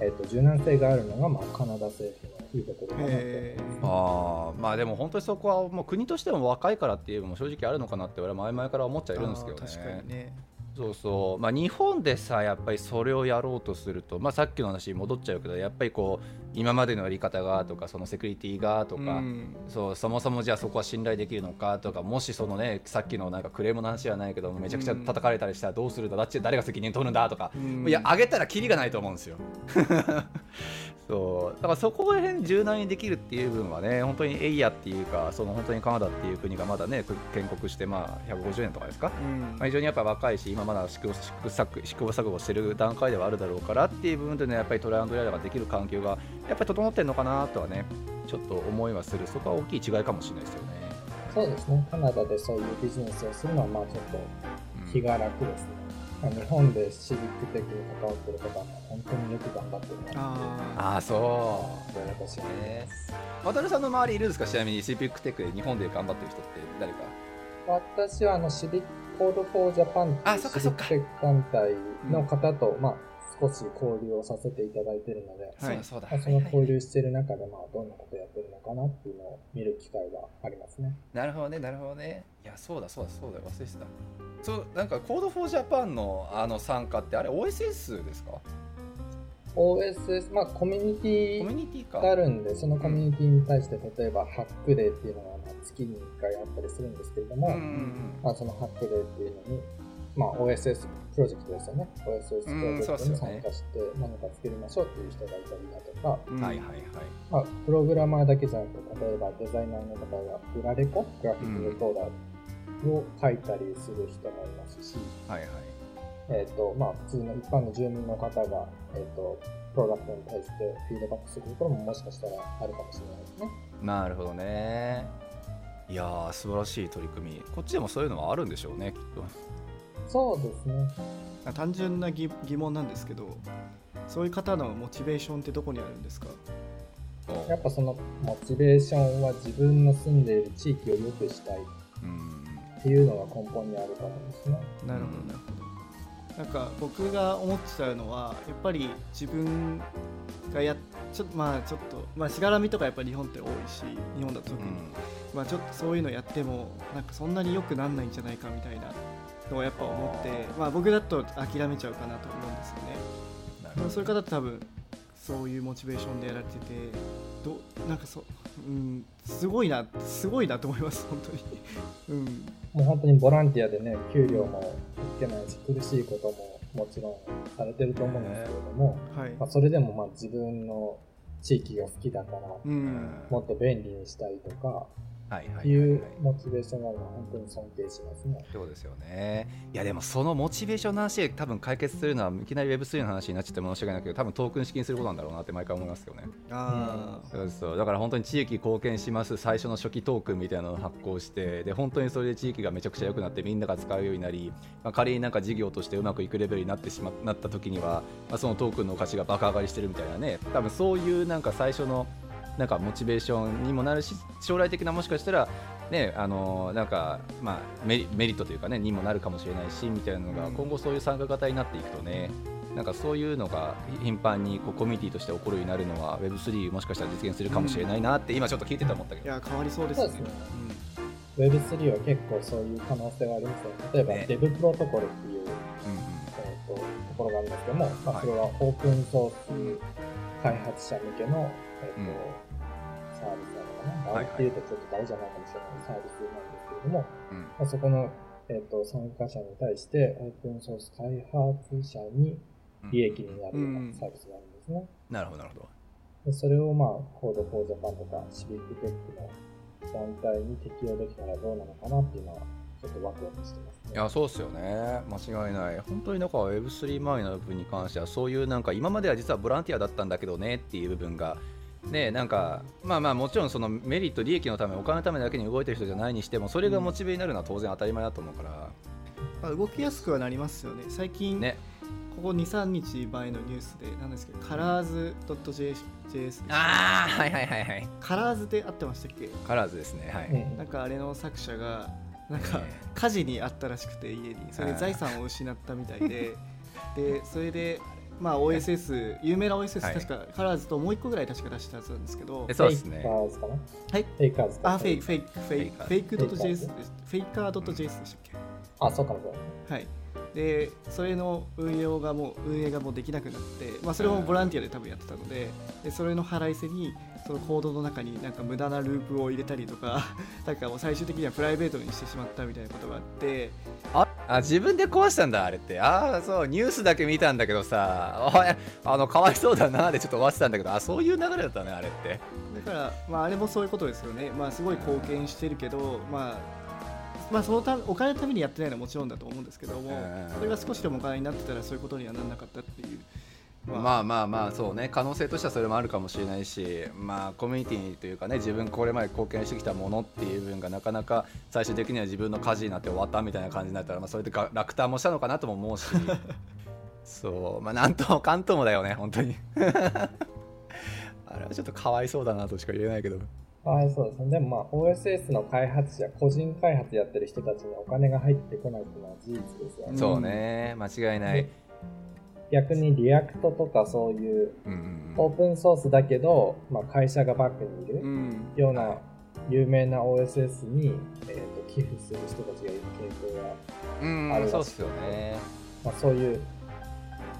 えっと柔軟性があるのが、まあ、カナダ政府のいいところかなあーまあでも本当にそこはもう国としても若いからっていうのも正直あるのかなって俺は前々から思っちゃいるんですけど確かにね。そうそう。まあ日本でさやっぱりそれをやろうとすると、まあ、さっきの話に戻っちゃうけどやっぱりこう今までのやり方がとかそのセキュリティがとか、うん。そうそもそもじゃあそこは信頼できるのかとかもしそのねさっきのなんかクレームの話はないけどめちゃくちゃ叩かれたりしたらどうするんだだっち誰が責任取るんだとか、うん。いや上げたらキリがないと思うんですよ。そう。だからそこら辺柔軟にできるっていう部分はね本当にエイヤっていうかその本当にカナダっていう国がまだね建国してまあ150年とかですか、うん。まあ、非常にやっぱ若いし今まだ試行錯誤してる段階ではあるだろうからっていう部分でねやっぱりトライアンドエラーができる環境がやっぱり整ってるのかなとはねちょっと思いはするそこは大きい違いかもしれないですよね。そうですね。カナダでそういうビジネスをするのは、まあちょっとうん気が楽ですね。まあ日本でシビックテックに関わってる方は、本当によく頑張ってるなあああそうと私は思います。渡さんの周りいるんですか？ちなみにシビックテックで日本で頑張ってる人って誰か？私はあのシビック Code for Japan っかそっかシビックテック団体の方と、まあ少し交流をさせていただいているので、はいそうだまあその交流している中で、まあどんなことやってるのかなっていうのを見る機会がありますね。なるほどねなるほどね。いやそうだそうだそうだ。忘れてた。そうなんか Code for Japan のあの参加ってあれ OSS ですか？OSS、まあコミュニティがあるんで、そのコミュニティに対して、例えば hack day っていうのがまあ月に1回あったりするんですけれども、うんうんうん。まあ、その hack day っていうのに、まあ、OSS プロジェクトですよね。OSS プロジェクトに参加して何か作りましょうっていう人がいたりだとか、ーうん。はいはいはい。まあ、プログラマーだけじゃなくて、例えばデザイナーの方がグラレコ、グラフィックレコーダーを書いたりする人もいますし、はいはい。えっ、と、まあ、普通の一般の住民の方が、えっ、と、プロダクトに対してフィードバックするところももしかしたらあるかもしれないですね。なるほどねいやー素晴らしい取り組み。こっちでもそういうのはあるんでしょうねきっと。そうですね。あ単純な疑疑問なんですけどそういう方のモチベーションってどこにあるんですか？やっぱそのモチベーションは自分の住んでいる地域を良くしたい。うんっていうのが根本にあると思うんですね。なるほどなるほど。なんか僕が思っちゃうのはやっぱり自分がやちょっとまあちょっとまあしがらみとかやっぱり日本って多いし日本だと特に、まあちょっとそういうのやってもなんかそんなに良くなんないんじゃないかみたいなのをやっぱ思ってまあ僕だと諦めちゃうかなと思うんですよね。でもそういう方って多分そういうモチベーションでやられててどなんかそう、うん、すごいなすごいなと思います本当に、うん、もう本当にボランティアでね、給料もいけないし、苦しいことももちろんされてると思うんですけれども、はい、まあ、それでもまあ自分の地域が好きだから、うん。もっと便利にしたいとか、はいはいはいい。うモチベーションがあるのは本当に尊敬しますね。そうですよね。いやでもそのモチベーションの話で多分解決するのはいきなり Web3 の話になっちゃって申し訳ないけど多分トークン式にすることなんだろうなって毎回思いますよね。あー。そうそうだから本当に地域貢献します最初の初期トークンみたいなのを発行してで本当にそれで地域がめちゃくちゃ良くなってみんなが使うようになり、まあ、仮になんか事業としてうまくいくレベルになってしまなった時には、まあ、そのトークンの価値が爆上がりしてるみたいなね。多分そういうなんか最初のなんかモチベーションにもなるし将来的なもしかしたらねあのなんかまあメリメリットというかねにもなるかもしれないしみたいなのがうん。今後そういう参加型になっていくとねなんかそういうのが頻繁にこうコミュニティとして起こるようになるのは Web3 もしかしたら実現するかもしれないなって今ちょっと聞いてて思ったけど、いや変わりそうですね。そうですね。Web3 は結構そういう可能性がありますよね。例えばね。Dev プロトコルっていう、うんえー、とところがあるんですけども、まあ、はい。それはオープンソース開発者向けの、えーとうん。サービスなのかな？はいはい。っていうとちょっと DAO じゃないかもしれないサービスなんですけれども、うん。まあ、そこの、えー、と参加者に対してオープンソース開発者にうん。利益になるよううん。なサービスがあるんですね。なるほどなるほど。でそれをまあ、 Code for Japan とかシビックテックの団体に適用できたらどうなのかなっていうのは、ちょっとワクワクしてますね。いやそうですよね。間違いない。本当にだから Web3 周りの部分に関してはそういうなんか今までは実はボランティアだったんだけどねっていう部分がねなんかまあまあもちろんそのメリット利益のためお金のためだけに動いてる人じゃないにしてもそれがモチベになるのは当然当たり前だと思うから。まあ、動きやすくはなりますよね。最近、ね。ここ23日前のニュースでなんですけどカラーズ .js ああはいはいはいはい。 colors で合ってましたっけ？ colors ですねはい、うんなんかあれの作者がなんかね。火事にあったらしくて家に。それで財産を失ったみたいで。でそれでまあ OSS 有名な OSS はい。確か colors ともう一個ぐらい確か出したはずなんですけど。えそうですね。 fakers かな？はい。 fakers か。あフェイクフェイクフェイクフェイクフェイカー .js でフェイカー .js でしたっけ？あ、そうかも。はい、でそれの運用がもう運営がもうできなくなって、まあ、それもボランティアで多分やってたのででそれの腹いせにそのコードの中になんか無駄なループを入れたりとか なんかもう最終的にはプライベートにしてしまったみたいなことがあって。ああ自分で壊したんだあれって。ああそうニュースだけ見たんだけどさあのかわいそうだなでちょっと終わってたんだけどあそういう流れだったねあれって。だから、まあ、あれもそういうことですよね、まあ、すごい貢献してるけど、まあまあ、そのたお金のためにやってないのはもちろんだと思うんですけども、それが少しでもお金になってたらそういうことにはならなかったっていう。まあ。まあまあそうね。可能性としてはそれもあるかもしれないしまあコミュニティというかね自分これまで貢献してきたものっていう部分がなかなか最終的には自分の舵になって終わったみたいな感じになったら、まあ、それで落胆もしたのかなとも思うし。そう。まあなんともかんともだよね本当に。あれはちょっとかわいそうだなとしか言えないけどはい、そうですね。でもまあ OSS の開発者、個人開発やってる人たちにお金が入ってこないっていうのは事実ですよね。そうね、間違いない。逆に React とかそういうオープンソースだけど、まあ、会社がバックにいるような有名な OSS に、えー、と寄付する人たちがいる傾向があるらしくて、ねまあ、そういう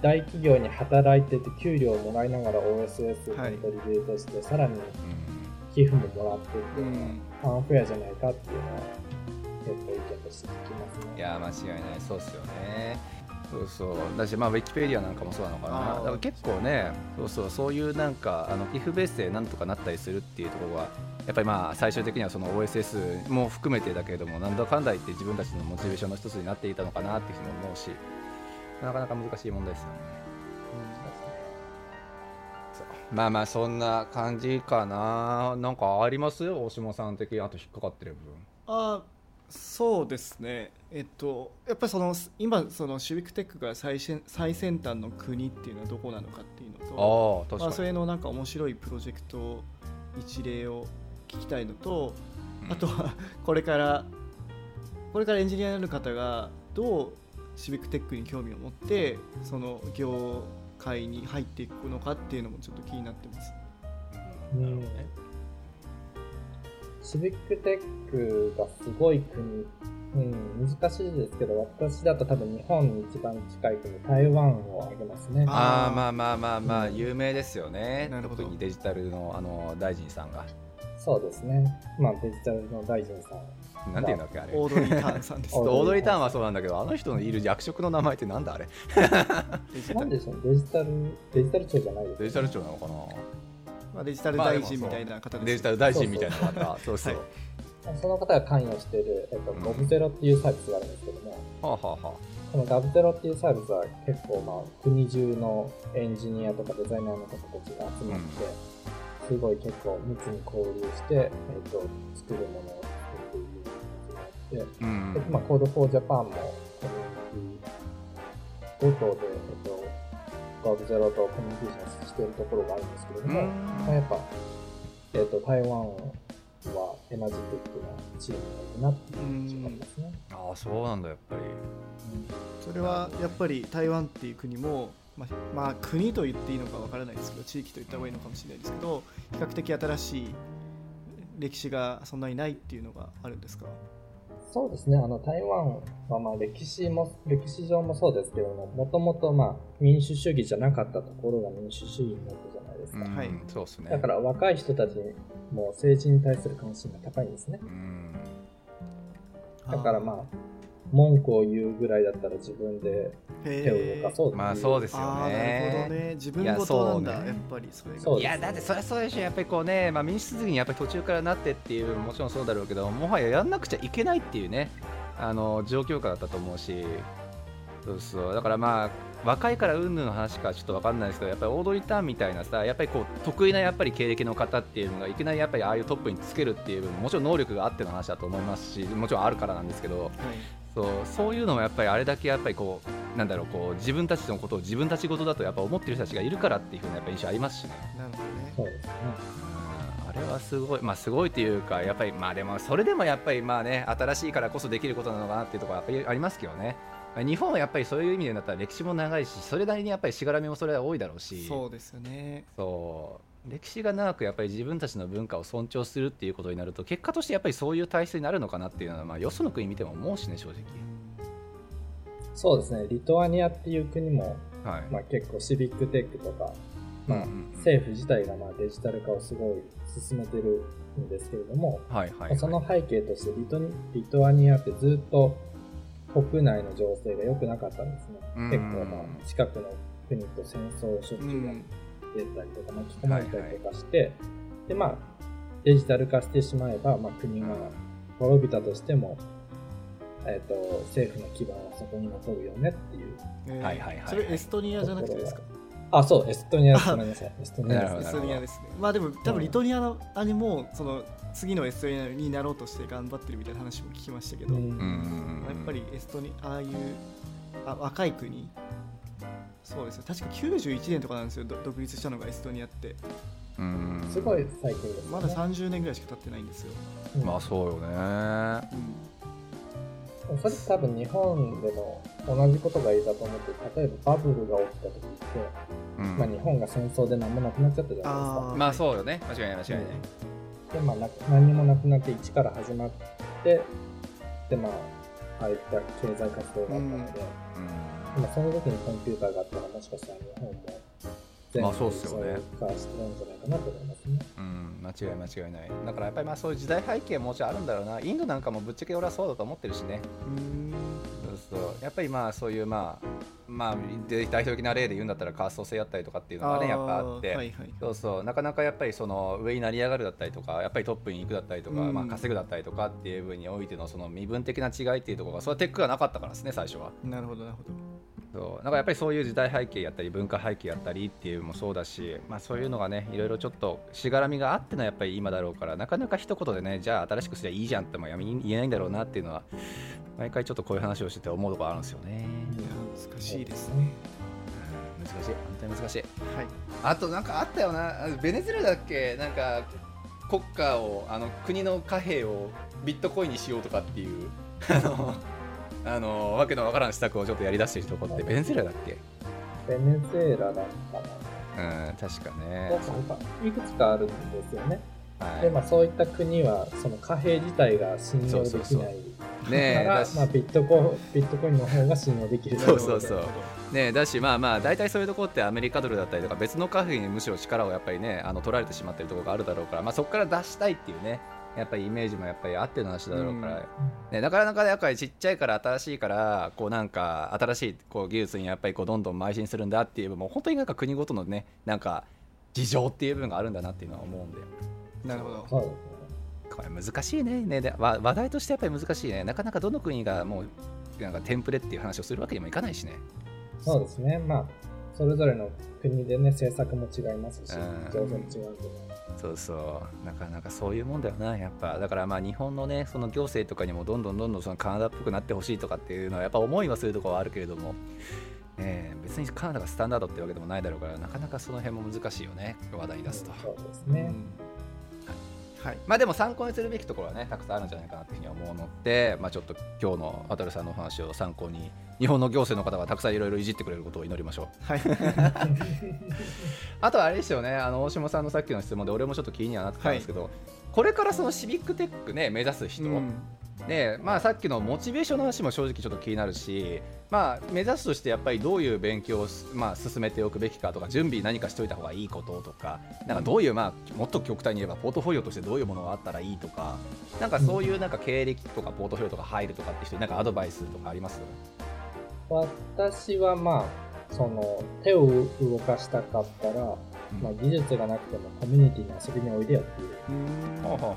大企業に働いてて給料をもらいながら OSS をコントリビュートして、はい、さらに寄付ももらってっていうのは、アンフェアじゃないかっていうのは結構意見として聞きますね。いや間違いないそうっすよね。そうそうだしまあウィキペディアなんかもそうなのかなだから結構ねそうそうそういうなんかあの寄付ベースでなんとかなったりするっていうところはやっぱりまあ最終的にはその OSS も含めてだけれどもなんだかんだ言って自分たちのモチベーションの一つになっていたのかなっていうふうに思うしなかなか難しい問題ですよね。まあまあそんな感じかな。なんかあります？大島さん的に。あと引っかかってる部分。あそうですね。えっとやっぱりその今そのシビックテックが最先最先端の国っていうのはどこなのかっていうのとあ、まあ、それのなんか面白いプロジェクト一例を聞きたいのと、あとはこれからこれからエンジニアになる方がどうシビックテックに興味を持ってその業界に入っていくのかっていうのもちょっと気になってます。なるほどね。シビックテックがすごい国、うん、難しいですけど、私だと多分日本に一番近い国、台湾を挙げますね。ああ、まあまあまあまあ、うん、有名ですよね。なるほど。特にデジタルのあの大臣さんが。そうですね。まあデジタルの大臣さん。なんていうんだっけあれ。オードリー・ターンさんです。オードリー・ターンはそうなんだけどあの人のいる役職の名前ってなんだあれ？なんでしょうデジタルデジタル庁じゃないデジタル庁なのかな？まあ、デジタル大臣みたいな方です、デジタル大臣みたいな方。そうそう、はい、その方が関与している、えっと、ゴブゼロっていうサービスがあるんですけども、はあはあはあ、このガブゼロっていうサービスは結構まあ国中のエンジニアとかデザイナーの方たちが集まって、うん、すごい結構密に交流して、えっと、作るものをてうん、でまあ、 Code for Japan もコミュニティごとで、えっと、 g0v とコミュニケーションしているところがあるんですけれども、まあ、やっぱ、えっ、ー、と、台湾は energetic なチームなんだなっていう感じがありますね。ああ、そうなんだ、やっぱり。それはやっぱり台湾っていう国も、まあ、まあ、国と言っていいのかわからないですけど、地域と言った方がいいのかもしれないですけど、比較的新しい歴史がそんなにないっていうのがあるんですか？そうですね、あの台湾はまあ歴史も歴史上もそうですけども、もともとまあ民主主義じゃなかったところが民主主義になったじゃないですか。はい、そうですね。だから若い人たちも政治に対する関心が高いんですね。だからまあ文句を言うぐらいだったら自分で手を動かそうまあそうですよね。なるほどね。自分ごとなんだ、ね、やっぱりそれが。いやだってそりゃそうでしょ。やっぱりこうね、まあ民主主義にやっぱり途中からなってっていうもちろんそうだろうけど、もはややんなくちゃいけないっていうね、あの状況下だったと思うし、そうそうだからまあ若いからうんぬんの話かちょっと分かんないですけどやっぱりオードリー・ターンみたいなさやっぱりこう得意なやっぱり経歴の方っていうのがいきなりやっぱりああいうトップにつけるっていうもちろん能力があっての話だと思いますしもちろんあるからなんですけど、はい、そうそういうのもやっぱりあれだけやっぱりこうなんだろうこう自分たちのことを自分たち事だとやっぱ思ってる人たちがいるからっていうふうなやっぱ印象ありますしね。なるほどね。そう。ですねあれはすごい、まあ、すごいというか、やっぱり、まあ、でも、それでもやっぱり、まあね、新しいからこそできることなのかなっていうところはやっぱりありますけどね。日本はやっぱりそういう意味でだったら歴史も長いしそれなりにやっぱりしがらみもそれは多いだろうし。そうですよね。そう歴史が長くやっぱり自分たちの文化を尊重するっていうことになると結果としてやっぱりそういう体質になるのかなっていうのはまあよその国見ても思うしね正直。そうですね、リトアニアっていう国も、はいまあ、結構シビックテックとか、まあうんうんうん。政府自体がまあデジタル化をすごい進めてるんですけれども、はいはい、はい、その背景としてリトニリトアニアってずっと国内の情勢が良くなかったんですね。うん。結構まあ近くの国と戦争をしょっちゅうやってたりとか巻き込まれたりとかして、でまあデジタル化してしまえば、まあ、国が滅びたとしても、えっと政府の基盤はそこに残るよねっていう。えーはいはいはいそれエストニアじゃなくてですか？あ、そう、エストニアです。ごめんなさい。エストニアですエストニアですね。まあでも多分リトニアにもその次のエストニアになろうとして頑張ってるみたいな話も聞きましたけど、うん。やっぱりエストニアああいうあ若い国そうですよ。確か91年とかなんですよ。ど独立したのがエストニアって。うん。すごい最近です、ね。まだ30年ぐらいしか経ってないんですよ、うん。まあそうよね。うん。それ多分日本でも同じことが言えたと思って、例えばバブルが起きた時って、うん。まあ日本が戦争で何もなくなっちゃったじゃないですか。まあそうよね。間違いない間違いない、で、まあな何にもなくなって一から始まって、で、まあ、ああいった経済活動があったので、うんまあその時にコンピューターがあったらもしかしたら日本も全まあそうっすよね。化してるんじゃないかなと思いますね。うん、間違い間違いない。だからやっぱりまあそういう時代背景ももちろんあるんだろうな。インドなんかもぶっちゃけ俺はそうだと思ってるしね。うん。そうそうやっぱりまあそういうまあまあで代表的な例で言うんだったらカースト制やったりとかっていうのがねやっぱあって、はいはいそうそう。なかなかやっぱりその上に成り上がるだったりとかやっぱりトップに行くだったりとか、うん。まあ、稼ぐだったりとかっていう部分においてのその身分的な違いっていうところがそれはテックがなかったからですね最初は。なるほどなるほどそうだからやっぱりそういう時代背景やったり文化背景やったりっていうのもそうだし、まあ、そういうのがねいろいろちょっとしがらみがあってのはやっぱり今だろうからなかなか一言でねじゃあ新しくすりゃいいじゃんってもやめに言えないんだろうなっていうのは毎回ちょっとこういう話をしてて思うところあるんですよね、いや難しいですね。うん難しい。本当に難しい。はい。あとなんかあったよな。ベネズエラだっけ？なんか国家をあの国の貨幣をビットコインにしようとかっていう。あのあのわけのわからん施策をちょっとやりだしてるとこってベネズエラだっけ？ベネズエラだったな。うん確かねいくつかあるんですよね。はいで、まあそういった国はその貨幣自体が信用できない。そうそうねえから、だしまあ、ビットコビットコインの方が信用できるそうそうそうねだしまあまあ大体そういうところってアメリカドルだったりとか別の貨幣にむしろ力をやっぱりねあの取られてしまってるところがあるだろうから、まあ、そこから出したいっていうねやっぱりイメージもやっぱりあっての話だろうから、ね、なかなかやっぱりちっちゃいから新しいからこうなんか新しいこう技術にやっぱりこうどんどん邁進するんだっていう部分も本当になんか国ごとのねなんか事情っていう部分があるんだなっていうのは思うんで。なるほどそうですね。これ難しいね。ねでわ話題としてやっぱり難しいね。なかなかどの国がもうなんかテンプレっていう話をするわけにもいかないしね。そうですね。まあ、それぞれの国でね、政策も違いますし、うん。情勢も違うんでね。そうそう。なかなかそういうもんだよなやっぱ。だからまあ日本のねその行政とかにもどんどんどんどんそのカナダっぽくなってほしいとかっていうのはやっぱ思いはするところはあるけれども、えー別にカナダがスタンダードってわけでもないだろうからなかなかその辺も難しいよね話題に出すと、そうですね。はい。まあでも参考にするべきところはねたくさんあるんじゃないかなというふうに思うので、まあ、ちょっと今日の渡さんのお話を参考に日本の行政の方がたくさんいろいろいじってくれることを祈りましょう。はい。あとあれですよね、あの大島さんのさっきの質問で、俺もちょっと気にはなってたんですけど、これからそのシビックテックね、目指す人、うんねまあ、さっきのモチベーションの話も正直ちょっと気になるし、まあ、目指すとしてやっぱりどういう勉強を、まあ、進めておくべきかとか、準備何かしておいた方がいいこととか、なんかどういう、まあ、もっと極端に言えば、ポートフォリオとしてどういうものがあったらいいとか、なんかそういうなんか経歴とかポートフォリオとか入るとかって人になんかアドバイスとかあります？私はまあ、その、手を動かしたかったら、まあ、技術がなくてもコミュニティに遊びにおいでよっていう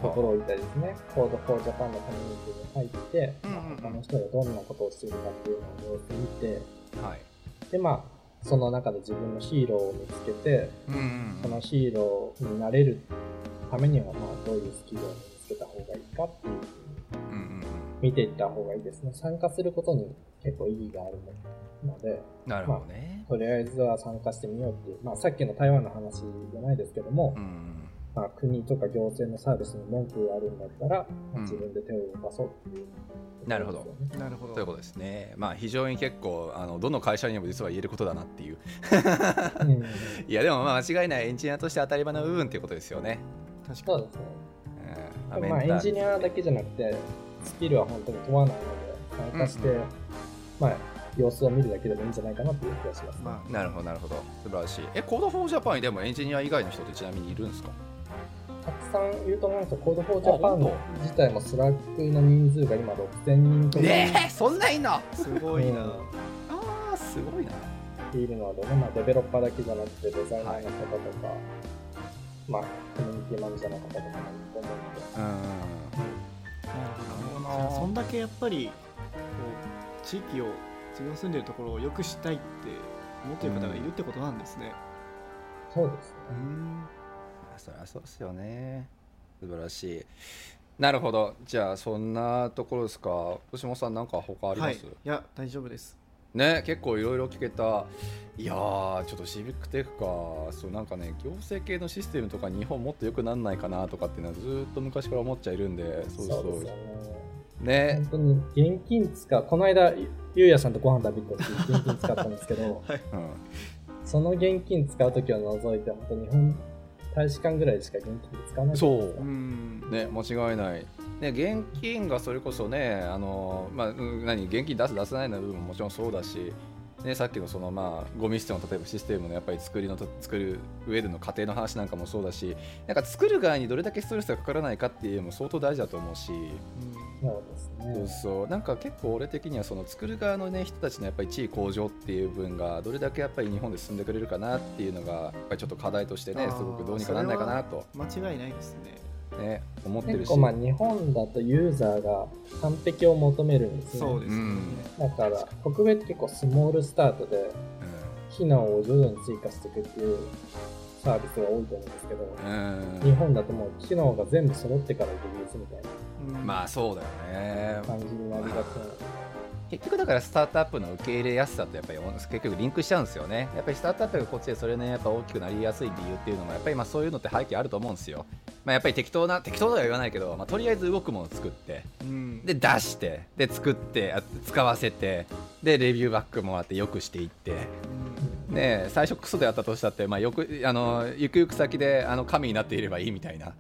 ところを言ったりですね、Code for Japan のコミュニティに入って、うんうんうん。他の人がどんなことをしているかっていうのを様子見て、はい。で、まあ、その中で自分のヒーローを見つけて、そのヒーローになれるためには、まあ、どういうスキルを身につけた方がいいかっていううんうん。見ていった方がいいですね。参加することに結構意義があるので、なるほどね。とりあえずは参加してみようっていう、まあさっきの台湾の話じゃないですけども、うんまあ国とか行政のサービスに文句があるんだったら、まあうん自分で手を動かそうっていう、なるほど。なるほどということですね。まあ非常に結構あのどの会社にも実は言えることだなっていう。うん いやでもまあ間違いないエンジニアとして当たり前の部分っていうことですよね。確かそうですね。うんまあエンジニアだけじゃなくて、スキルは本当に問わないので、参加して、まあ様子を見るだけでもいいんじゃないかなっていう気がします、まあ、なるほどなるほど。素晴らしい。え Code for Japan にでもエンジニア以外の人ってちなみにいるんですか？たくさんいると思いますよ Code for Japan 自体も Slack の人数が今6000人とかえー、そんないんの？すごいな、うん、ああすごいな。いるのでね、まあ、デベロッパーだけじゃなくてデザイナーの方とか、はい、まあコミュニティマネージャーの方とかもいると思うので。うん。なるほどなそんだけやっぱりこう地域を自分の住んでるところをよくしたいって思ってる方がいるってことなんですね、うん、そうですね。そりゃそうですよね。素晴らしい。なるほど。じゃあそんなところですか？牛本さんなんか他あります、はい、いや大丈夫です。ね結構いろいろ聞けた。いやーちょっとシビックテックか。そうなんかね行政系のシステムとか日本もっと良くなんないかなとかっていうのはずっと昔から思っちゃいるんでそうそう。ね。本当に現金使う。この間ゆうやさんとご飯食べた時現金使ったんですけど、はい。うん、その現金使う時を除いて本当日本大使館ぐらいしか現金使わない。そう。ね間違いない。ね、現金がそれこそねあの、まあ、何現金出す出せないの部分ももちろんそうだしね、さっきのそのまあゴミ捨ての例えばシステムのやっぱり作りの作る上での過程の話なんかもそうだしなんか作る側にどれだけストレスがかからないかっていうのも相当大事だと思うし、うん、そうですねそうそう。なんか結構俺的にはその作る側の、ね、人たちのやっぱり地位向上っていう部分がどれだけやっぱり日本で進んでくれるかなっていうのがやっぱりちょっと課題としてねすごくどうにかならないかなと。間違いないですね。ね、思ってるし。まあ日本だとユーザーが完璧を求めるんですね。そうですね、だから北米って結構スモールスタートで機能を徐々に追加していくっていうサービスが多いと思うんですけど、日本だともう機能が全部揃ってからリリースみたいな、まあそうだよね感じになりがちなので。結局だからスタートアップの受け入れやすさとやっぱり結局リンクしちゃうんですよね。やっぱりスタートアップがこっちでそれねやっぱ大きくなりやすい理由っていうのもやっぱりまあそういうのって背景あると思うんですよ。まあ、やっぱり適当な適当とは言わないけど、まあ、とりあえず動くものを作って、うん、で出してで作って使わせてでレビューバックもらってよくしていって。うん、ね、最初クソであったとしたって、まあ、よくあのゆくゆく先であの神になっていればいいみたいな。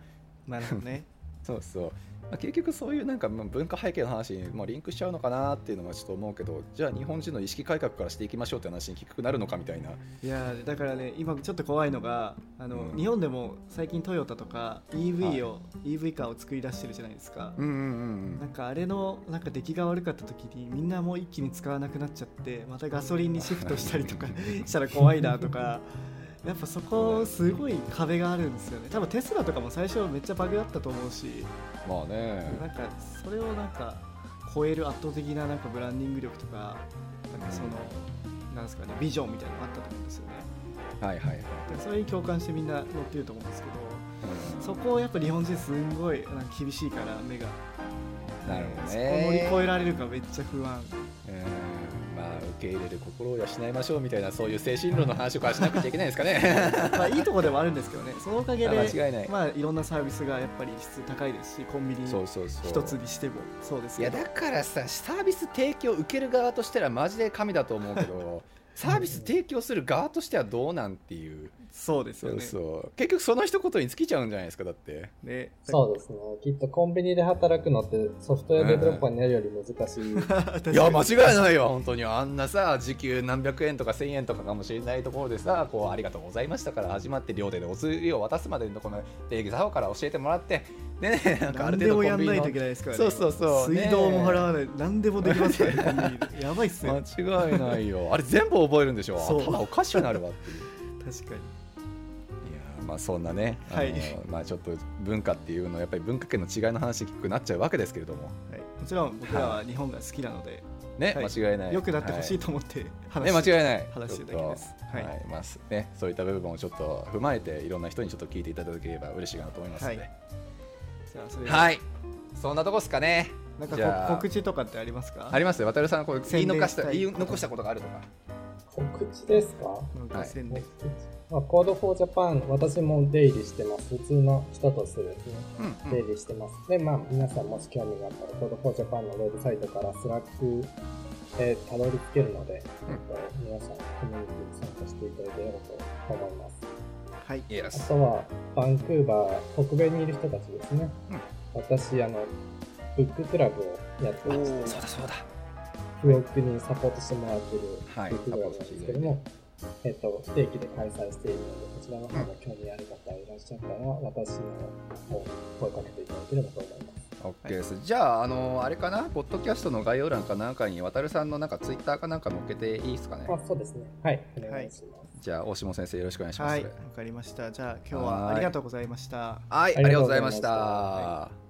なるほどね そうそうまあ、結局そういうなんか文化背景の話にもリンクしちゃうのかなっていうのはちょっと思うけどじゃあ日本人の意識改革からしていきましょうって話に結局なるのかみたいな。いやだからね今ちょっと怖いのがあの、うん、日本でも最近トヨタとか EV を、はい、EV カーを作り出してるじゃないですか、うんうんうん、なんかあれのなんか出来が悪かった時にみんなもう一気に使わなくなっちゃってまたガソリンにシフトしたりとか したら怖いなとか。やっぱそこすごい壁があるんですよね。多分テスラとかも最初めっちゃバグだったと思うしまあね。なんかそれをなんか超える圧倒的ななんかブランディング力とかなんかその、なんですかねビジョンみたいなのがあったと思うんですよね。はいはいはい。それに共感してみんな乗ってると思うんですけど、うん、そこをやっぱ日本人すんごいなんか厳しいから目がなるほどねそこ乗り越えられるかめっちゃ不安、うん受け入れる心を養いましょうみたいなそういう精神論の話をからしなくちゃいけないですかね。まあいいとこでもあるんですけどね。そのおかげで間違いない、まあ、いろんなサービスがやっぱり質高いですしコンビニ一つにしてもそうですいやだからさサービス提供受ける側としてはマジで神だと思うけど サービス提供する側としてはどうなんていうそうですよね。そう。結局その一言に尽きちゃうんじゃないですかだって。ね。そうですね。きっとコンビニで働くのってソフトウェアデベロッパーになるより難しい、いや間違いないよ本当に。あんなさ時給何百円とか1000円とかかもしれないところでさこうありがとうございましたから始まって両手でお釣りを渡すまでのこの礼儀作法から教えてもらって。ねなんかある程度コンビニのやね、そうそうそう。水道も払わない、何でもできますからねやばいっすね。間違いないよ。あれ全部覚えるんでしょ。頭おかしくなるわっていう。確かにまあ、そんなね、はい、まあ、ちょっと文化っていうのはやっぱり文化圏の違いの話聞くなっちゃうわけですけれども、はい、もちろん僕らは日本が好きなので、ね、はい、間違いない。よくなってほしいと思って話,、ね、間違いない。話してるだけです、はい、はい、まあね、そういった部分をちょっと踏まえていろんな人にちょっと聞いていただければ嬉しいかなと思いますので、はい、じゃあそれは。い。そんなとこですかね。なんか告知とかってありますか？ありますよ。渡るさんこう言い残した言い残したことがあるとか。告知ですか、はい、まあ、 Code for Japan、私も出入りしてます。普通の人としてですね、うんうん、出入りしてます。で、まあ、皆さんもし興味があったら、 Code for Japan のウェブサイトから Slack えたどり着けるので、うん、皆さん、コミュニティに参加していただければと思います。はい。あとは、バンクーバー、北米にいる人たちですね。うん、私、あの、ブッククラブをやってまして。そうだそうだ。にサポートしてもらってるグループがあるんですけども、えっと、不定期で開催しているので、こちらの方も興味ある方いらっしゃったら、私の方を声かけていただければと思います。OK です、はい、じゃあ、あのあれかな、ポッドキャストの概要欄かなんかに、渡さんのなんかツイッターかなんか載っけていいですかね？あそうですね。はい、お願いします。じゃあ大下先生よろしくお願いします。はい、わかりました。じゃあ今日はありがとうございました。はい、ありがとうございました。